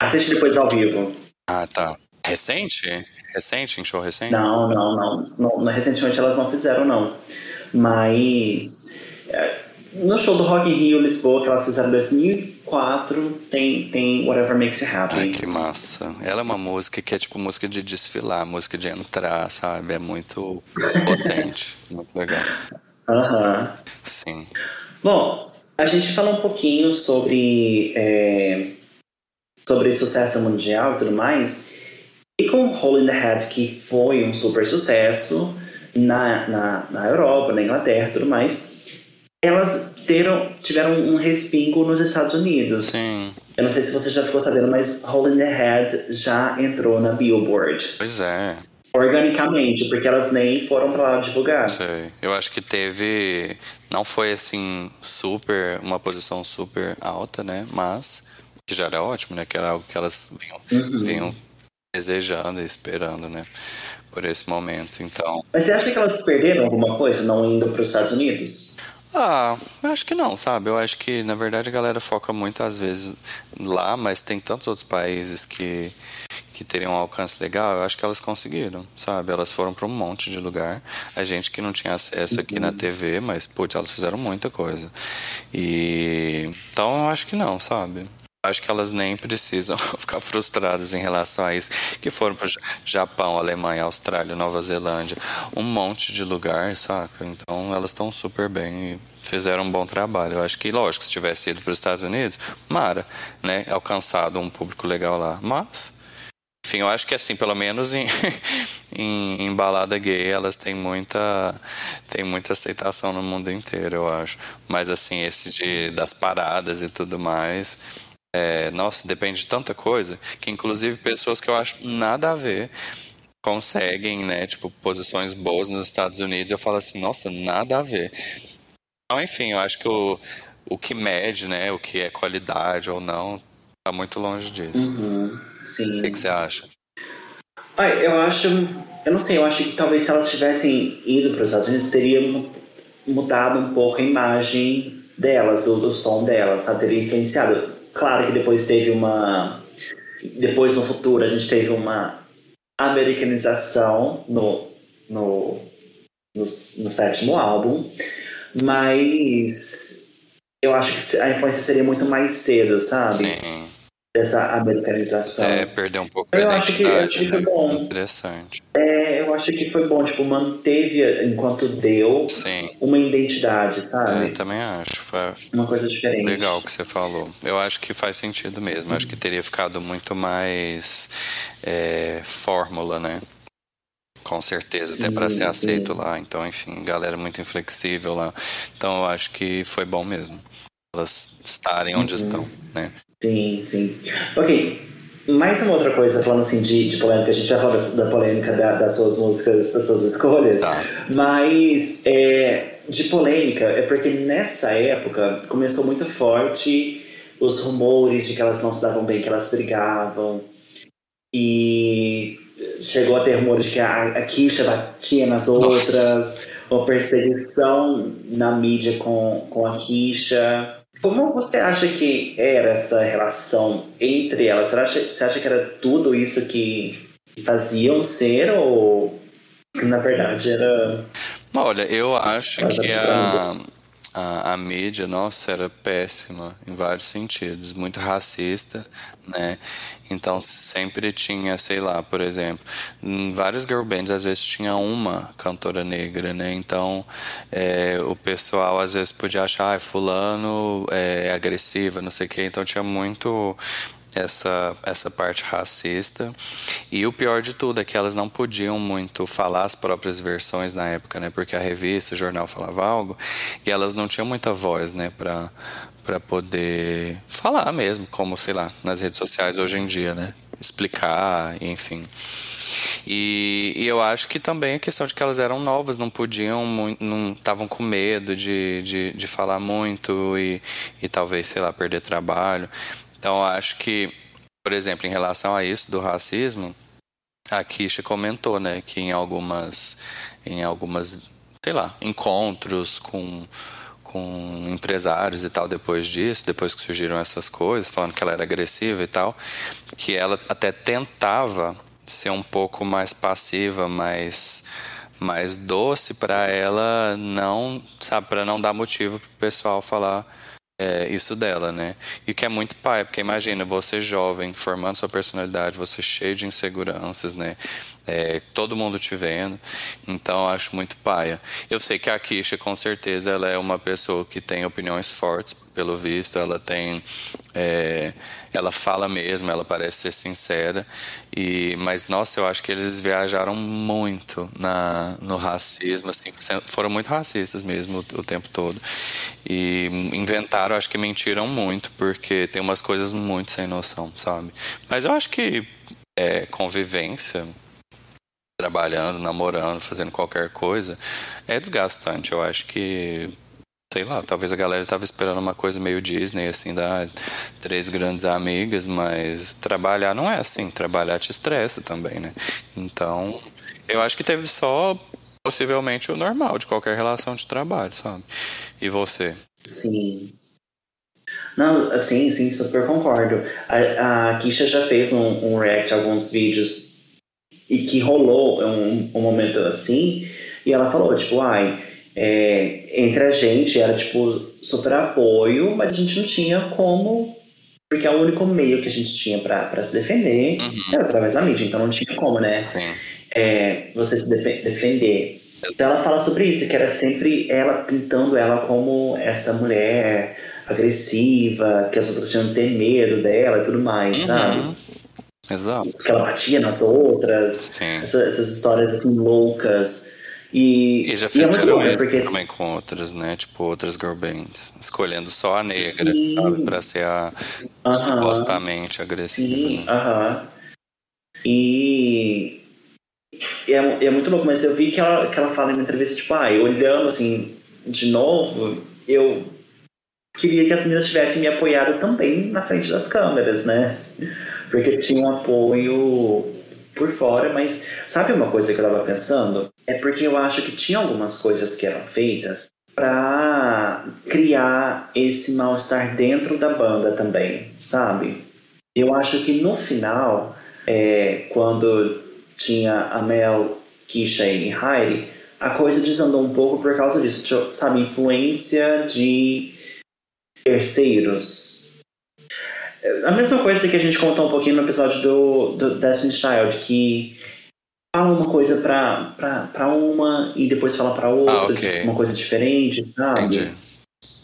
Assiste depois ao vivo. Ah, tá. Recente? Recente? Em show recente? Não, não, não, não. Recentemente elas não fizeram, não. Mas é, no show do Rock in Rio Lisboa, que elas fizeram em 2004, tem, tem Whatever Makes You Happy. Ai, que massa. Ela é uma música que é tipo música de desfilar, música de entrar, sabe? É muito potente, muito legal. Aham. Uhum. Sim. Bom, a gente falou um pouquinho sobre, é, sobre sucesso mundial e tudo mais. E com Hole in the Head, que foi um super sucesso na, na, na Europa, na Inglaterra e tudo mais, elas teram, tiveram um respingo nos Estados Unidos. Sim. Eu não sei se você já ficou sabendo, mas Hole in the Head já entrou na Billboard. Pois é. Organicamente, porque elas nem foram pra lá divulgar. Sei. Eu acho que teve. Não foi assim, super. Uma posição super alta, né? Mas. Que já era ótimo, né? Que era algo que elas vinham, uhum. vinham desejando e esperando, né? Por esse momento, então. Mas você acha que elas perderam alguma coisa não indo para os Estados Unidos? Ah, acho que não, sabe? Eu acho que, na verdade, a galera foca muitas vezes lá, mas tem tantos outros países que, que teriam um alcance legal. Eu acho que elas conseguiram, sabe? Elas foram para um monte de lugar. A gente que não tinha acesso aqui na TV, mas, putz, elas fizeram muita coisa. E. Então, eu acho que não, sabe? Acho que elas nem precisam ficar frustradas em relação a isso. Que foram para Japão, Alemanha, Austrália, Nova Zelândia, um monte de lugar, saca? Então elas estão super bem e fizeram um bom trabalho. Eu acho que, lógico, se tivesse ido para os Estados Unidos, Mara, né? Alcançado um público legal lá. Mas enfim, eu acho que assim, pelo menos em, em, em, balada gay, elas têm muita, têm muita aceitação no mundo inteiro, eu acho. Mas assim, esse de, das paradas e tudo mais, é, nossa, depende de tanta coisa, que inclusive pessoas que eu acho nada a ver conseguem, né, tipo, posições boas nos Estados Unidos, eu falo assim, nossa, nada a ver. Então, enfim, eu acho que o, o que mede, né, o que é qualidade ou não, tá muito longe disso. Uhum, sim. O que, que você acha? Ah, eu acho, eu não sei, eu acho que talvez se elas tivessem ido para os Estados Unidos, teria mudado um pouco a imagem delas, o, o som delas, sabe? Teria influenciado. Claro que depois teve uma. Depois no futuro a gente teve uma americanização no, no, no, no sétimo álbum, mas eu acho que a influência seria muito mais cedo, sabe? Sim. Dessa americanização. É, perder um pouco eu a acho que, acho que foi né? bom. Interessante. É, acho que foi bom, tipo, manteve, enquanto deu, Sim. uma identidade, sabe? Eu também acho. Foi uma coisa diferente. Legal o que você falou. Eu acho que faz sentido mesmo. Acho que teria ficado muito mais é, fórmula, né? Com certeza, até para ser aceito sim. lá. Então, enfim, galera muito inflexível lá. Então, eu acho que foi bom mesmo. Elas estarem onde uhum. estão, né? Sim, sim. Ok, mais uma outra coisa, falando assim de, de polêmica, a gente já falou da polêmica da, das suas músicas, das suas escolhas, tá. mas é, de polêmica é porque nessa época começou muito forte os rumores de que elas não se davam bem, que elas brigavam, e chegou a ter rumores de que a, a Kisha batia nas outras, Nossa. ou perseguição na mídia com, com a Kisha. Como você acha que era essa relação entre elas? Você acha, você acha que era tudo isso que faziam ser ou que na verdade era. Olha, eu acho que a, a, a mídia, nossa, era péssima em vários sentidos, muito racista, né? Então sempre tinha, sei lá, por exemplo, em várias girl bands às vezes tinha uma cantora negra, né? Então é, o pessoal às vezes podia achar, ah, fulano é, é agressiva, não sei o quê. Então tinha muito essa, essa parte racista. E o pior de tudo é que elas não podiam muito falar as próprias versões na época, né? Porque a revista, o jornal falava algo e elas não tinham muita voz, né? Pra, para poder falar mesmo, como, sei lá, nas redes sociais hoje em dia, né? Explicar, enfim. E, e, eu acho que também a questão de que elas eram novas, não podiam, não estavam com medo de, de, de falar muito e, e talvez, sei lá, perder trabalho. Então, acho que, por exemplo, em relação a isso do racismo, a Kisha comentou, né, que em algumas, em algumas, sei lá, encontros com com empresários e tal depois disso, depois que surgiram essas coisas, falando que ela era agressiva e tal, que ela até tentava ser um pouco mais passiva, mais mais doce para ela não, sabe, para não dar motivo pro pessoal falar é, isso dela, né? E que é muito pai, porque imagina, você jovem, formando sua personalidade, você cheio de inseguranças, né? É, todo mundo te vendo, então acho muito paia. Eu sei que a Kisha, com certeza, ela é uma pessoa que tem opiniões fortes, pelo visto, ela tem. É, ela fala mesmo, ela parece ser sincera. E, mas, nossa, eu acho que eles viajaram muito na, no racismo, assim, foram muito racistas mesmo o, o tempo todo. E inventaram, acho que mentiram muito, porque tem umas coisas muito sem noção, sabe? Mas eu acho que é, convivência, trabalhando, namorando, fazendo qualquer coisa, é desgastante. Eu acho que sei lá, talvez a galera tava esperando uma coisa meio Disney, assim, da três grandes amigas, mas trabalhar não é assim, trabalhar te estressa também, né? Então, eu acho que teve só possivelmente o normal de qualquer relação de trabalho, sabe? E você? Sim. Não, assim, sim, super concordo. A, a Kisha já fez um, um react a alguns vídeos e que rolou um, um momento assim, e ela falou, tipo, ai, é, entre a gente era tipo super apoio, mas a gente não tinha como, porque é o único meio que a gente tinha para se defender uhum. era através da mídia, então não tinha como, né? É, você se def defender. Então ela fala sobre isso, que era sempre ela pintando ela como essa mulher agressiva, que as outras tinham que ter medo dela e tudo mais, uhum. sabe? Exato. Que ela batia nas outras. Essa, essas histórias assim loucas. E, e já fizeram e é porque... também com outras, né? Tipo, outras girl bands. Escolhendo só a negra, Sim. sabe? Pra ser a uh -huh. supostamente agressiva. Sim, né? Uh -huh. E é, é, muito louco, mas eu vi que ela, que ela fala em uma entrevista, tipo, ah, olhando assim, de novo, eu queria que as meninas tivessem me apoiado também na frente das câmeras, né? Porque tinha um apoio por fora, mas sabe uma coisa que eu tava pensando? É porque eu acho que tinha algumas coisas que eram feitas para criar esse mal-estar dentro da banda também, sabe? Eu acho que no final, é, quando tinha a Mel, Kisha e Heidi, a coisa desandou um pouco por causa disso, sabe? Influência de terceiros. A mesma coisa que a gente contou um pouquinho no episódio do, do Destiny's Child, que fala uma coisa pra, pra, pra uma e depois fala pra outra, ah, okay. uma coisa diferente, sabe?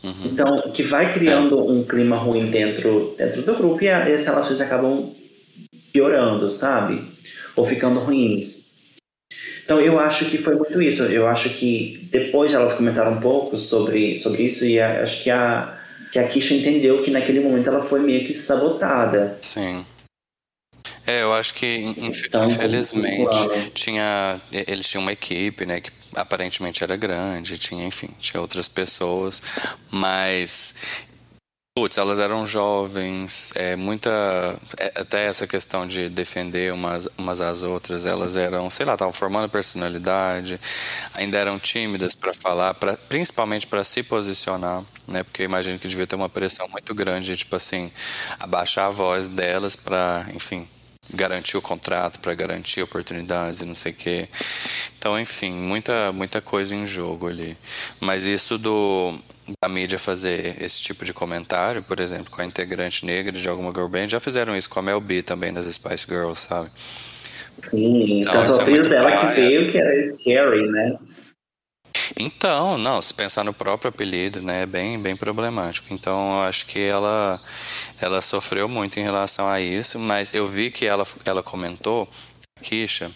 Uhum. Então, que vai criando é. um clima ruim dentro, dentro do grupo e as relações acabam piorando, sabe? Ou ficando ruins. Então eu acho que foi muito isso. Eu acho que depois elas comentaram um pouco sobre, sobre isso e acho que a, que a Kisha entendeu que naquele momento ela foi meio que sabotada. Sim. É, eu acho que então, infelizmente tinha eles tinham uma equipe, né, que aparentemente era grande, tinha, enfim, tinha outras pessoas, mas Putz, elas eram jovens, é, muita. É, até essa questão de defender umas, umas às outras, elas eram, sei lá, estavam formando personalidade, ainda eram tímidas para falar, pra, principalmente para se posicionar, né? Porque eu imagino que devia ter uma pressão muito grande, tipo assim, abaixar a voz delas para, enfim, garantir o contrato, para garantir oportunidades e não sei o quê. Então, enfim, muita, muita coisa em jogo ali. Mas isso do da mídia fazer esse tipo de comentário, por exemplo, com a integrante negra de alguma girl band, já fizeram isso com a Mel B também nas Spice Girls, sabe? Sim, então, tanto o apelido é dela que veio que era Scary, né? Então, não, se pensar no próprio apelido, né, é bem, bem problemático. Então, eu acho que ela, ela sofreu muito em relação a isso, mas eu vi que ela, ela comentou Kisha,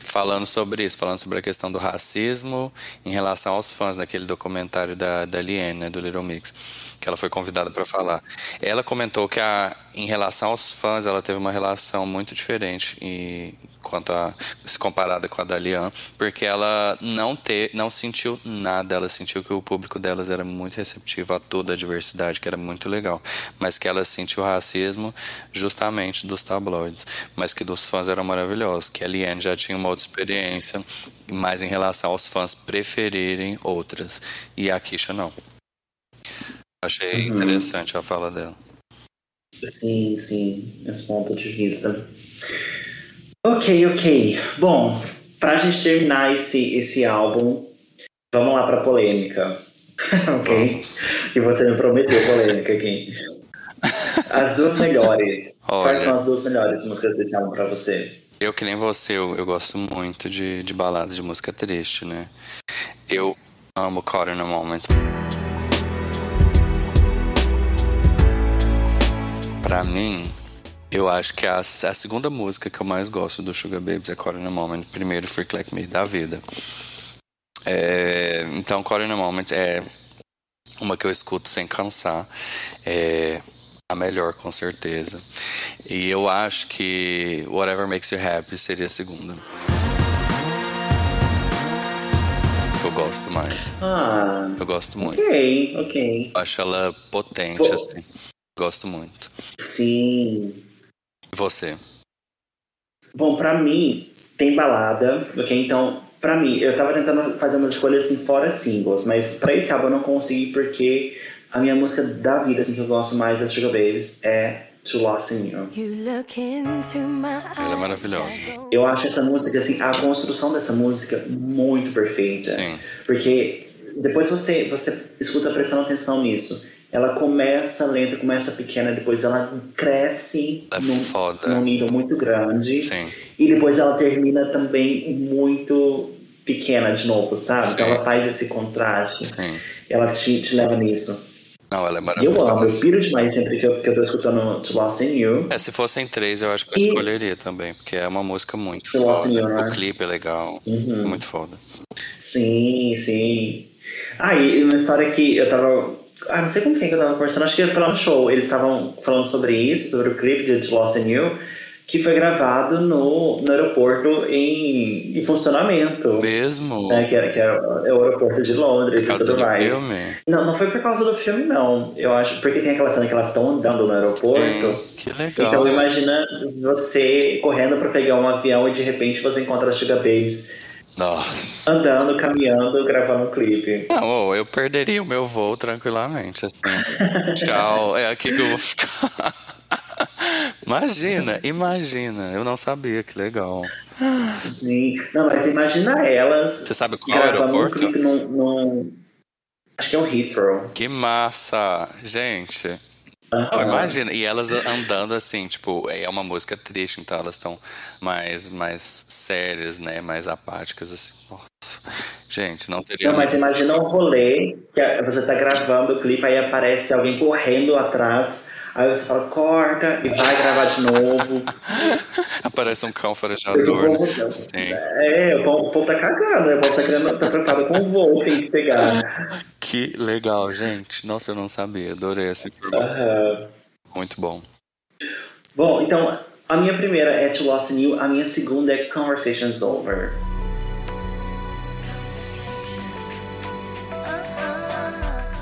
falando sobre isso, falando sobre a questão do racismo em relação aos fãs, naquele documentário da, da Liane, né, do Little Mix, que ela foi convidada para falar. Ela comentou que a, em relação aos fãs, ela teve uma relação muito diferente e quanto a se comparada com a da Lian, porque ela não ter, não sentiu nada, ela sentiu que o público delas era muito receptivo a toda a diversidade, que era muito legal, mas que ela sentiu racismo justamente dos tabloides, mas que dos fãs eram maravilhosos, que a Liane já tinha uma outra experiência, mais em relação aos fãs preferirem outras, e a Kisha não. Achei uhum. interessante a fala dela. Sim, sim, esse ponto de vista. Ok, ok. Bom, pra gente terminar esse, esse álbum, vamos lá pra polêmica. ok? E você me prometeu polêmica aqui. As duas melhores. Olha, Quais são as duas melhores músicas desse álbum pra você? Eu, que nem você, eu, eu gosto muito de, de baladas de música triste, né? Eu amo Caught in a Moment. Pra mim, eu acho que a, a segunda música que eu mais gosto do Sugar Babes é Caught in a Moment. Primeiro, Freak Like Me, da vida. É, então, Caught in a Moment é uma que eu escuto sem cansar. É a melhor, com certeza. E eu acho que Whatever Makes You Happy seria a segunda. Eu gosto mais. Ah, eu gosto muito. Ok, ok. Eu acho ela potente, Pô. assim. Gosto muito. Sim. E você? Bom, para mim, tem balada, ok? Então, para mim, eu tava tentando fazer umas escolhas assim fora singles, mas pra esse álbum eu não consegui porque a minha música da vida, assim, que eu gosto mais das Sugar Babies é To Lost in You. Ela é maravilhosa. Eu acho essa música, assim, a construção dessa música muito perfeita. Sim. Porque depois você, você escuta prestando atenção nisso ela começa lenta, começa pequena, depois ela cresce é num, num, nível muito grande. Sim. E depois ela termina também muito pequena de novo, sabe? Então ela faz esse contraste. Sim. Ela te, te leva nisso. Não, ela é maravilhosa. Eu amo, eu piro demais sempre que eu, que eu tô escutando To Lost in You. É, se fossem três, eu acho que eu E- escolheria também, porque é uma música muito To foda. You, né? O clipe é legal, Uhum. muito foda. Sim, sim. Ah, e uma história que eu tava. Ah, não sei com quem que eu tava conversando, acho que lá no show. Eles estavam falando sobre isso, sobre o clipe de Lost in You, que foi gravado no, no aeroporto em, em funcionamento. Mesmo? Né, que, é, que é o aeroporto de Londres Por e causa tudo do mais. filme? Não, não foi por causa do filme, não. Eu acho, porque tem aquela cena que elas estão andando no aeroporto. Sim, que legal. Então imagina você correndo para pegar um avião e de repente você encontra as Sugar Babes Nossa. andando, caminhando, gravando um clipe. Não, eu perderia o meu voo tranquilamente, assim. Tchau, é aqui que eu vou ficar. imagina, imagina. Eu não sabia, que legal. Sim. Não, mas imagina elas Você sabe qual gravando um aeroporto? clipe num, num- Acho que é o Heathrow. Que massa, gente. Não, Aham. imagina, e elas andando assim, tipo, é uma música triste, então elas estão mais, mais sérias, né? Mais apáticas, assim. Nossa. Gente, não teria. Não, mas imagina um rolê que você tá gravando o clipe, aí aparece alguém correndo atrás, aí você fala, corta e vai gravar de novo. Aparece um cão o farejador. povo- né? Sim. É, o povo, o povo tá cagando, né? O povo tá, querendo, tá preocupado com o voo que tem que pegar. Que legal, gente. Nossa, eu não sabia. Adorei essa informação. Aham. Muito bom. Bom, então, a minha primeira é To Lost in You, a minha segunda é Conversations Over.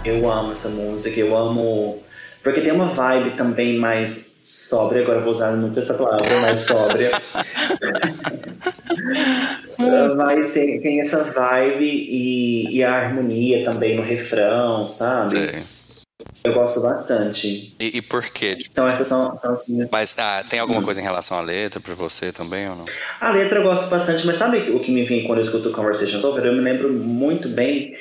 Eu amo essa música, eu amo. Porque tem uma vibe também mais sóbria, agora eu vou usar muito essa palavra, mais sóbria. Mas tem, tem essa vibe e, e a harmonia também no refrão, sabe? Sei. Eu gosto bastante. E, e por quê? Tipo, Então essas são, são as minhas. Mas ah, tem alguma coisa em relação à letra pra você também ou não? A letra eu gosto bastante, mas sabe o que me vem quando eu escuto Conversations Over? Eu me lembro muito bem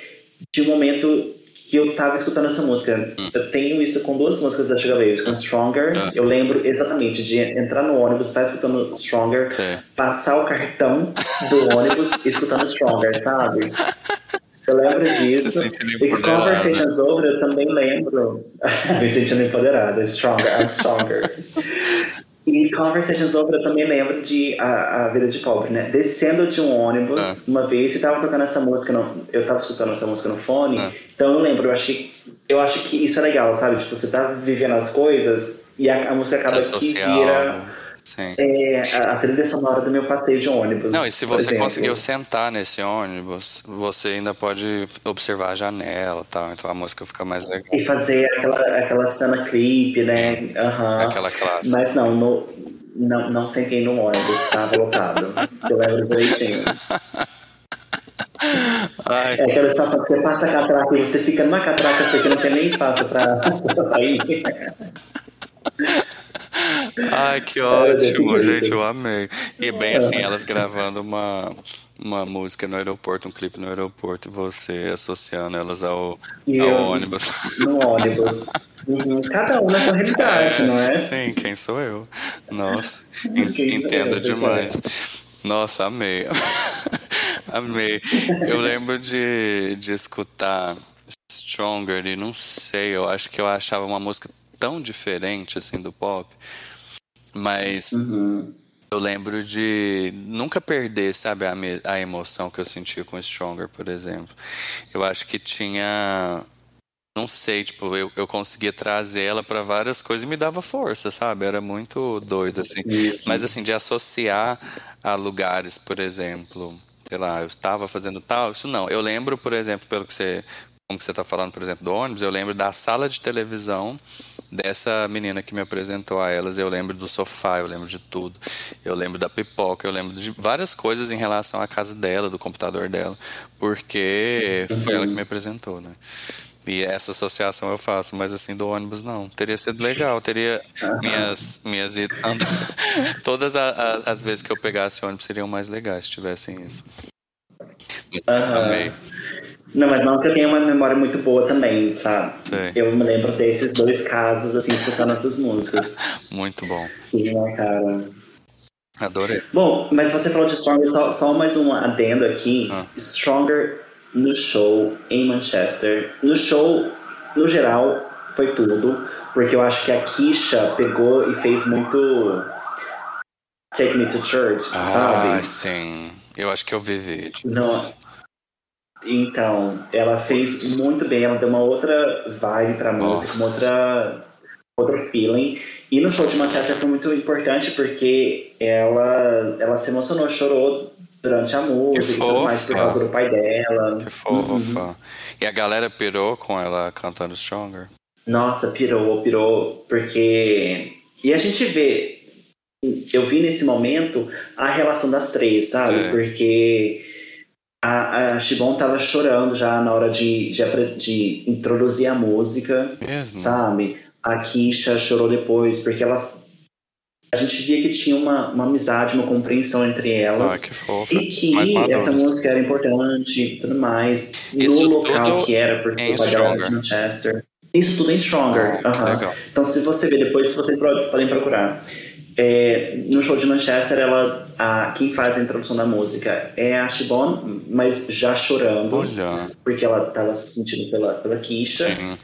de um momento que eu tava escutando essa música. Eu tenho isso com duas músicas da Sugar Babes, com Stronger. Ah. Eu lembro exatamente de entrar no ônibus, estar escutando Stronger, Sei. passar o cartão do ônibus e escutando Stronger, sabe? Eu lembro disso. Se E. Conversations Over eu também lembro. me sentindo empoderada. Stronger, I'm stronger. E Conversations Over eu também lembro de A, a Vida de Pobre, né? Descendo de um ônibus uma vez e tava tocando essa música, no, eu tava escutando essa música no fone, Ah. então eu lembro, eu acho, que, eu acho que isso é legal, sabe? Tipo, você tá vivendo as coisas e a, a música acaba que Social. vira né? Sim. é, a, trilha sonora do meu passeio de ônibus. Não, e se você conseguiu sentar nesse ônibus, você ainda pode observar a janela e tal, então a música fica mais legal. E fazer aquela, aquela cena clipe, né? Aham. Aquela clássica. Mas não, no, não, não sentei no ônibus, tava lotado. Eu lembro direitinho. Ai, É aquela situação que você passa a catraca e você fica numa catraca você que não tem nem espaço pra sair. Ai que ótimo, gente, eu amei. E bem assim, elas gravando uma, uma música no aeroporto, um clipe no aeroporto, e você associando elas ao, ao eu- ônibus. No ônibus. Uhum. Cada um na sua realidade, não é? Sim, quem sou eu? Nossa, Quem entenda eu, demais. Nossa, amei. amei. Eu lembro de, de escutar Stronger e não sei, eu acho que eu achava uma música tão diferente assim do pop, mas Uhum. eu lembro de nunca perder, sabe, a, a emoção que eu sentia com Stronger, por exemplo. Eu acho que tinha. Não sei, tipo, eu, eu conseguia trazer ela pra várias coisas e me dava força, sabe? Era muito doido, assim. Isso. Mas, assim, de associar a lugares, por exemplo, sei lá, eu estava fazendo tal, isso não. Eu lembro, por exemplo, pelo que você. Como que você tá falando, por exemplo, do ônibus, eu lembro da sala de televisão dessa menina que me apresentou a elas, eu lembro do sofá, eu lembro de tudo. Eu lembro da pipoca, eu lembro de várias coisas em relação à casa dela, do computador dela, porque foi ela que me apresentou, né? E essa associação eu faço, mas assim, do ônibus não. Teria sido legal, teria minhas minhas todas a- a- as vezes que eu pegasse ônibus seriam mais legais se tivessem isso. Amei. Não, mas não que eu tenha uma memória muito boa também, sabe? Sei. Eu me lembro desses dois casos, assim, escutando essas músicas. Muito bom. Que me marcaram. Adorei. Bom, mas você falou de Stronger, só, só mais um adendo aqui. Ah. Stronger no show em Manchester. No show, no geral, foi tudo, porque eu acho que a Kisha pegou e fez muito Take Me to Church, ah, sabe? Ah, sim. Eu acho que eu vi vídeos. Não. Então, ela fez muito bem, ela deu uma outra vibe pra música, uma outra, outro feeling. E no show de Manchester foi muito importante porque ela, ela se emocionou, chorou durante a música e tudo mais por causa do pai dela. Que fofa. Uhum. E a galera pirou com ela cantando Stronger? Nossa, pirou, pirou, porque. E a gente vê. Eu vi nesse momento a relação das três, sabe? É. Porque a, a Shibon tava chorando já na hora de, de, de introduzir a música, Mesmo? sabe? A Kisha chorou depois, porque elas a gente via que tinha uma, uma amizade, uma compreensão entre elas. Ah, que fofa. E que essa música era importante e tudo mais. Isso no local que era, porque o pai de Manchester. Isso tudo em Stronger. Ah, uh -huh. Então, se você ver depois, se vocês podem procurar. É, no show de Manchester, ela, a, quem faz a introdução da música é a Shibon, mas já chorando. Olha. Porque ela estava se sentindo pela, pela Kisha. Sim.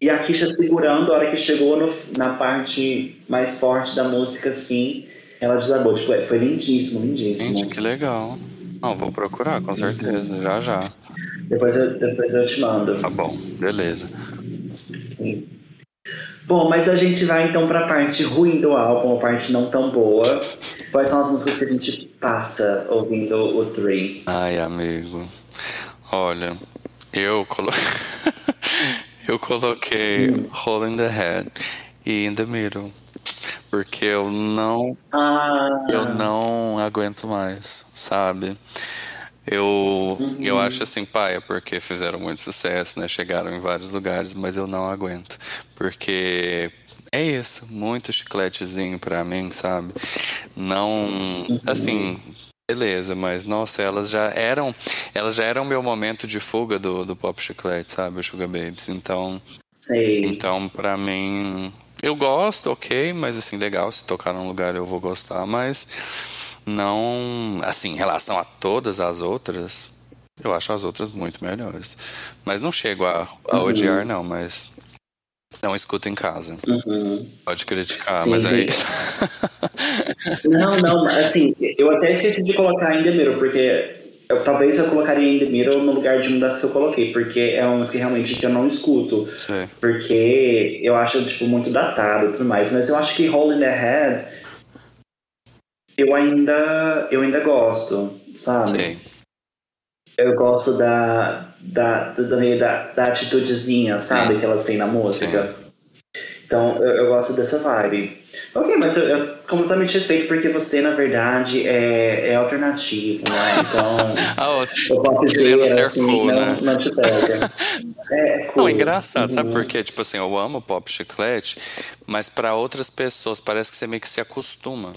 E a Kisha segurando, a hora que chegou no, na parte mais forte da música, assim, ela desabou. Tipo, foi lindíssimo, lindíssimo. Gente, que legal. Não, vou procurar, com certeza, já já. Depois eu, depois eu te mando. Tá bom, beleza. Sim. Bom, mas a gente vai então para a parte ruim do álbum, a parte não tão boa. Quais são as músicas que a gente passa ouvindo o Three? Ai, amigo. Olha, eu coloquei. eu coloquei hum. Hole in the Head e In the Middle. Porque eu não. Ah. Eu não aguento mais, sabe? Eu, uhum. eu acho assim, paia, porque fizeram muito sucesso, né? Chegaram em vários lugares, mas eu não aguento. Porque é isso, muito chicletezinho pra mim, sabe? Não. Uhum. Assim, beleza, mas nossa, elas já eram. Elas já eram meu momento de fuga do, do pop chiclete, sabe? O Sugar Babies. Então. Sei. Então, pra mim. Eu gosto, ok, mas assim, legal, se tocar num lugar eu vou gostar, mas não, assim, em relação a todas as outras, eu acho as outras muito melhores. Mas não chego a, a uhum. odiar, não, mas não escuta em casa. Uhum. Pode criticar, sim, mas aí. não, não, assim, eu até esqueci de colocar ainda Mirror, porque eu, talvez eu colocaria ainda Mirror no lugar de uma das que eu coloquei, porque é uma música realmente que eu não escuto. Sim. Porque eu acho, tipo, muito datado e tudo mais. Mas eu acho que Hole in the Head eu ainda, eu ainda gosto, sabe? Sim. Eu gosto da, da, da, da, da atitudezinha, sabe? Sim. Que elas têm na música. Sim. Então, eu, eu, gosto dessa vibe. Ok, mas eu, eu completamente respeito porque você, na verdade, é, é alternativo, né? Então, a outra. o popzera, ser assim, cool, não, né? não te pega. É, cool. Não, é engraçado, uhum. sabe por quê? Tipo assim, eu amo pop chiclete, mas para outras pessoas parece que você meio que se acostuma.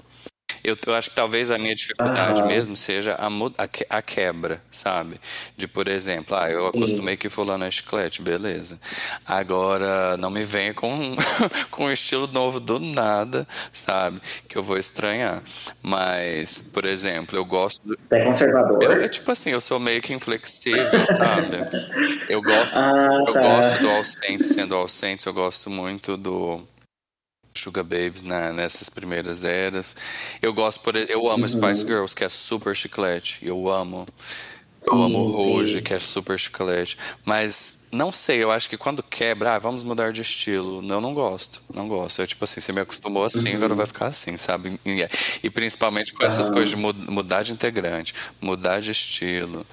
Eu, eu, acho que talvez a minha dificuldade mesmo seja a, a, a, quebra, sabe? De, por exemplo, ah, eu acostumei que fulano é chiclete, beleza. Agora, não me venha com, com um estilo novo do nada, sabe? Que eu vou estranhar. Mas, por exemplo, eu gosto... Do... É conservador? Eu, tipo assim, eu sou meio que inflexível, sabe? Eu, go... Ah, eu tá. gosto do All Saints, sendo All Saints, eu gosto muito do Sugar Babes nessas primeiras eras. Eu gosto por eu amo uhum. Spice Girls, que é super chiclete. Eu amo. Eu amo Rouge, que é super chiclete. Mas não sei, eu acho que quando quebra, ah, vamos mudar de estilo. Eu não gosto, não gosto. Eu, tipo assim, você me acostumou assim, uhum. agora vai ficar assim, sabe? E, e principalmente com essas uhum. coisas de mudar de integrante, mudar de estilo.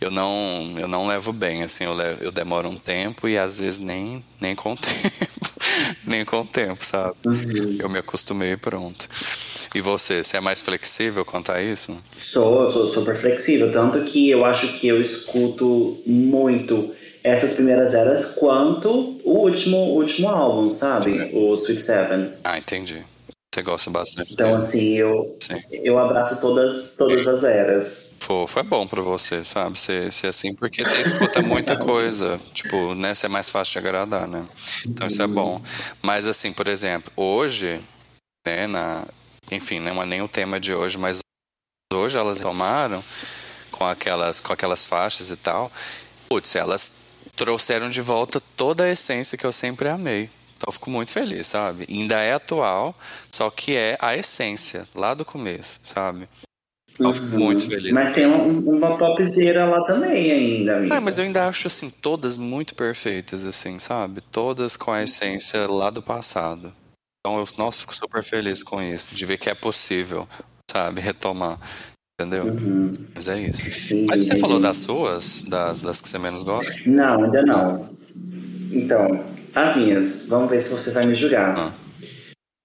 Eu não, eu não levo bem, assim, eu, levo, eu demoro um tempo e às vezes nem, nem com o tempo. nem com o tempo, sabe? Uhum. Eu me acostumei e pronto. E você, você é mais flexível quanto a isso? Sou, sou super flexível. Tanto que eu acho que eu escuto muito essas primeiras eras quanto o último, último álbum, sabe? O Sweet Seven. Ah, entendi. Você gosta bastante. Então, assim, eu, eu abraço todas, todas as eras. Pô, foi bom pra você, sabe? Ser, ser assim, porque você escuta muita coisa. tipo, né? Você é mais fácil de agradar, né? Então, isso é uhum. bom. Mas, assim, por exemplo, hoje, né? Na, enfim, não é nem o tema de hoje, mas hoje elas tomaram com aquelas, com aquelas faixas e tal. Putz, elas trouxeram de volta toda a essência que eu sempre amei. Então eu fico muito feliz, sabe? ainda é atual, só que é a essência, lá do começo, sabe? Eu fico uhum. muito feliz. Mas tem um, uma popzera lá também ainda, amiga. É, mas eu ainda acho, assim, todas muito perfeitas, assim, sabe? Todas com a essência lá do passado. Então eu, nossa, fico super feliz com isso, de ver que é possível, sabe, retomar. Entendeu? Uhum. Mas é isso. Sim, Mas você falou das suas, das, das que você menos gosta? Não, ainda não. Então, as minhas, vamos ver se você vai me julgar. Ah.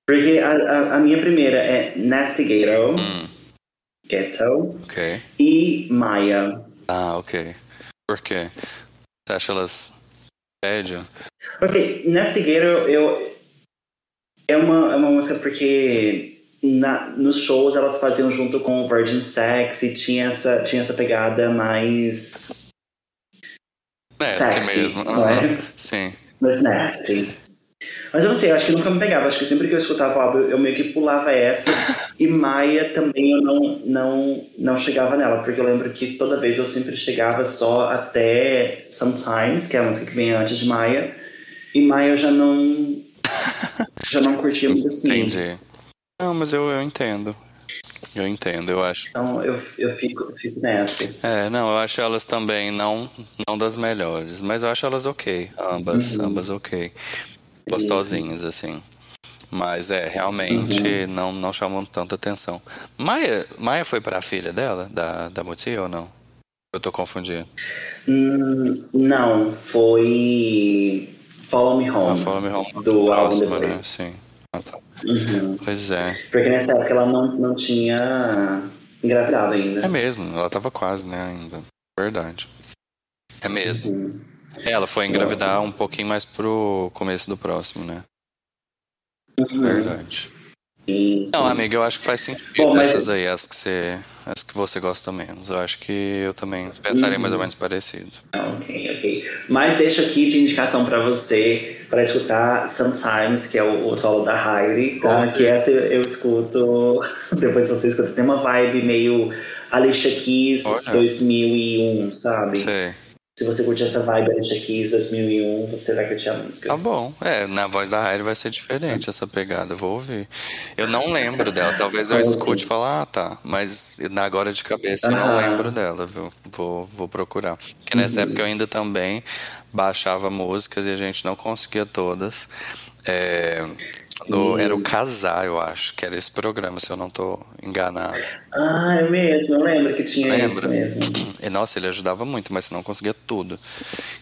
Porque a, a, a, minha primeira é Nastigato, hum. Ghetto okay. e Maya. Ah, ok. Por quê? Você acha elas médio? Ok, Nastigato eu, é, uma, é uma música porque na, nos shows elas faziam junto com o Virgin Sex e tinha essa, tinha essa pegada mais. Nasty sexy, mesmo. Uhum. É? Sim. Mais nasty. Mas eu não sei, eu acho que nunca me pegava. Acho que sempre que eu escutava o álbum, eu meio que pulava essa. e Maia também eu não, não, não chegava nela, porque eu lembro que toda vez eu sempre chegava só até Sometimes, que é a música que vem antes de Maia. E Maia eu já não. já não curtia muito assim. Entendi. Não, mas eu, eu entendo. Eu entendo, eu acho. Então eu, eu fico, fico nessas. É, não, eu acho elas também não, não das melhores, mas eu acho elas ok. Ambas, uhum. ambas ok. Gostosinhas, assim. Mas é, realmente uhum. não, não chamam tanta atenção. Maia, Maia foi para a filha dela, da, da Muti, ou não? Eu tô confundindo. Hum, não, foi Follow Me Home. Ah, Follow Me Home. Do álbum né? Sim. Ah, tá. Uhum. Pois é. Porque nessa época ela não, não tinha engravidado ainda. É mesmo, ela tava quase, né, ainda. Verdade. É mesmo. Uhum. Ela foi engravidar um pouquinho mais pro começo do próximo, né? Uhum. Verdade. Sim, sim. Não, amiga, eu acho que faz sentido Bom, mas... essas aí, as que você as que você gosta menos. Eu acho que eu também pensaria uhum. mais ou uhum. menos parecido. Ok, ok. Mas deixo aqui de indicação para você para escutar Sometimes, que é o, o solo da Heidi, tá? Que essa eu, eu, escuto. Depois você escuta, tem uma vibe meio Alicia Keys Olha. 2001, sabe? Sei. Se você curte essa vibe Alicia Keys 2001, você vai curtir a música. Tá bom. É, na voz da Heidi vai ser diferente essa pegada. Vou ouvir. Eu não lembro dela. Talvez eu escute e falar, ah, tá. Mas agora de cabeça eu não lembro dela, viu? Vou, vou procurar. Porque nessa uhum. época eu ainda também baixava músicas e a gente não conseguia todas. É, do, era o Casar, eu acho, que era esse programa, se eu não tô enganado. Ah, é mesmo, eu lembro que tinha Lembra? isso mesmo. E, nossa, ele ajudava muito, mas você não conseguia tudo.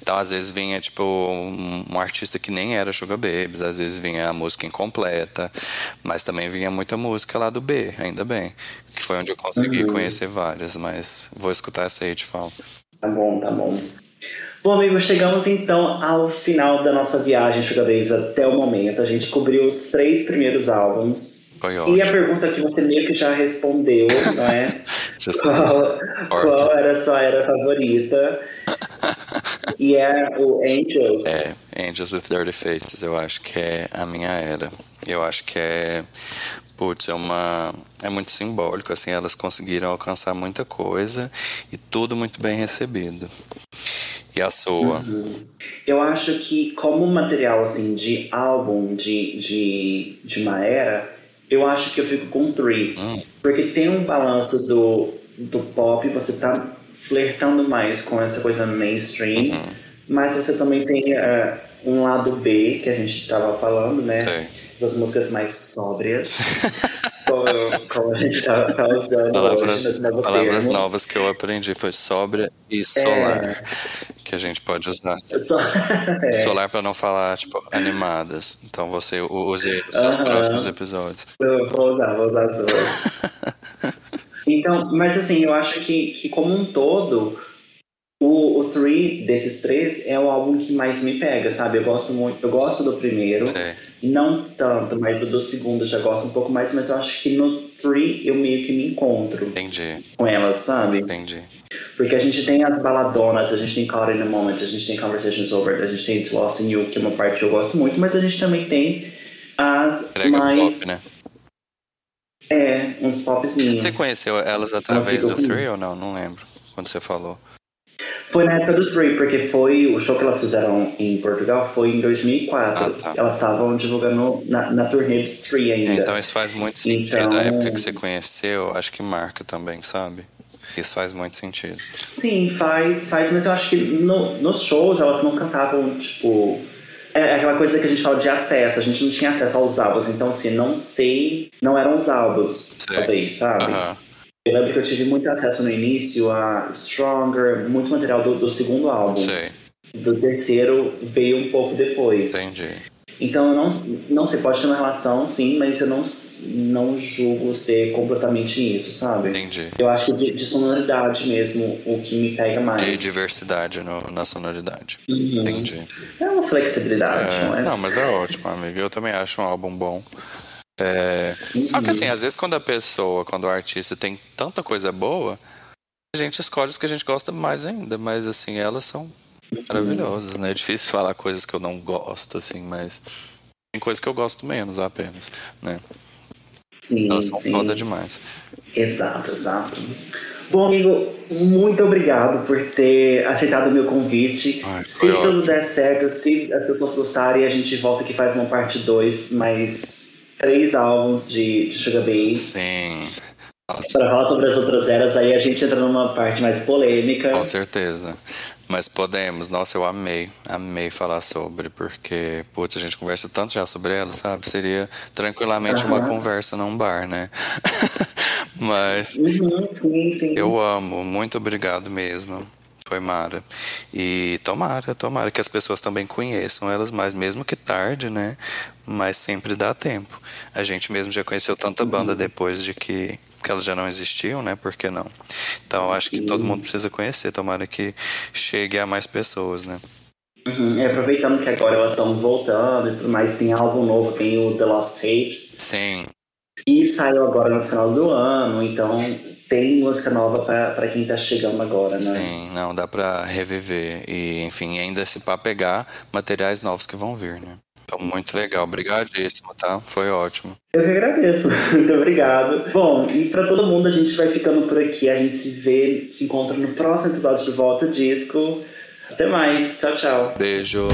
Então, às vezes vinha, tipo, um, um, artista que nem era Sugar Babies, às vezes vinha a música incompleta, mas também vinha muita música lá do B, ainda bem. Que foi onde eu consegui uhum. conhecer várias, mas vou escutar essa aí e te falo. Tá bom, tá bom. Bom, amigos, chegamos então ao final da nossa viagem Sugar Babes até o momento. A gente cobriu os três primeiros álbuns. e a pergunta que você meio que já respondeu, não é? qual, qual era a sua era favorita? e é o Angels. É, Angels with Dirty Faces, eu acho que é a minha era. Eu acho que é putz, é uma é muito simbólico assim, elas conseguiram alcançar muita coisa e tudo muito bem recebido. E a sua? Uhum. Eu acho que como material assim de álbum de, de, de uma era, eu acho que eu fico com Three. Hum. Porque tem um balanço do, do pop, você tá flertando mais com essa coisa mainstream, uhum. mas você também tem uh, um lado B, que a gente tava falando, né? Sim. As músicas mais sóbrias. como, a gente tá usando palavras, hoje, palavras novas que eu aprendi foi sóbria e solar. É que a gente pode usar. Só... é. Solar para não falar, tipo, animadas. Então você use os seus uh -huh. próximos episódios. Eu vou usar, vou usar as duas. então, mas assim, eu acho que, que como um todo, o, o Three desses três é o álbum que mais me pega, sabe? Eu gosto muito, eu gosto do primeiro, Sim. não tanto, mas o do segundo eu já gosto um pouco mais, mas eu acho que no Three eu meio que me encontro Entendi. com elas, sabe? Entendi. Porque a gente tem as baladonas, a gente tem Caught in the Moment, a gente tem Conversations Over, a gente tem Lost in You, que é uma parte que eu gosto muito, mas a gente também tem as Prega mais... Pop, né? É, uns popzinhos. Você conheceu elas através do Three ou não? Não lembro, quando você falou. Foi na época do Three, porque foi o show que elas fizeram em Portugal foi em 2004. Ah, tá. Elas estavam divulgando na, na turnê do Three ainda. Então isso faz muito sentido. Então- A época que você conheceu, acho que marca também, sabe? Isso faz muito sentido. Sim, faz, faz, mas eu acho que no- nos shows elas não cantavam, tipo. É aquela coisa que a gente fala de acesso, a gente não tinha acesso aos álbuns, então assim, não sei, não eram os álbuns, Sei. talvez, sabe? Aham, Eu lembro que eu tive muito acesso no início a Stronger, muito material do, do segundo álbum. sei, Do terceiro veio um pouco depois. entendi. Então eu não, não sei, pode ter uma relação, sim, mas eu não, não julgo ser completamente isso, sabe? Entendi. Eu acho que de, de sonoridade mesmo, o que me pega mais. De diversidade no- na sonoridade. Uhum. Entendi. É uma flexibilidade, não É, é? não, mas é ótimo, amigo. Eu também acho um álbum bom. É, Só que assim, às vezes quando a pessoa, quando o artista tem tanta coisa boa, a gente escolhe os que a gente gosta mais ainda. Mas assim, elas são maravilhosas, né? É difícil falar coisas que eu não gosto, assim, mas tem coisas que eu gosto menos apenas, né? Sim, Elas são sim. foda demais. Exato, exato. Bom, amigo, muito obrigado por ter aceitado o meu convite. Ai, se tudo ótimo. der certo, se as pessoas gostarem, a gente volta aqui e faz uma parte 2, mais três álbuns de, de Sugar Bass. Sim. Nossa, Para falar sobre as outras eras, aí a gente entra numa parte mais polêmica. com certeza. Mas podemos, nossa, eu amei, amei falar sobre, porque, putz, a gente conversa tanto já sobre ela, sabe? Seria tranquilamente uma Aham. conversa num bar, né? Mas Uhum, sim, sim. eu amo, muito obrigado mesmo. Foi Mara. E tomara, tomara que as pessoas também conheçam elas mais, mesmo que tarde, né? Mas sempre dá tempo. A gente mesmo já conheceu tanta banda depois de que, que elas já não existiam, né? Por que não? Então acho que todo mundo precisa conhecer, tomara que chegue a mais pessoas, né? Uhum, e aproveitando que agora elas estão voltando e tudo mais, tem álbum novo, tem o The Lost Tapes, Sim, que saiu agora no final do ano, então tem música nova para quem tá chegando agora, né? sim, não, dá pra reviver. E, enfim, ainda se pá pegar materiais novos que vão vir, né? Então, muito legal, obrigadíssimo, tá? Foi ótimo. Eu que agradeço, muito obrigado. Bom, e para todo mundo, a gente vai ficando por aqui, a gente se vê, se encontra no próximo episódio de Volta Disco. Até mais, tchau, tchau. Beijo.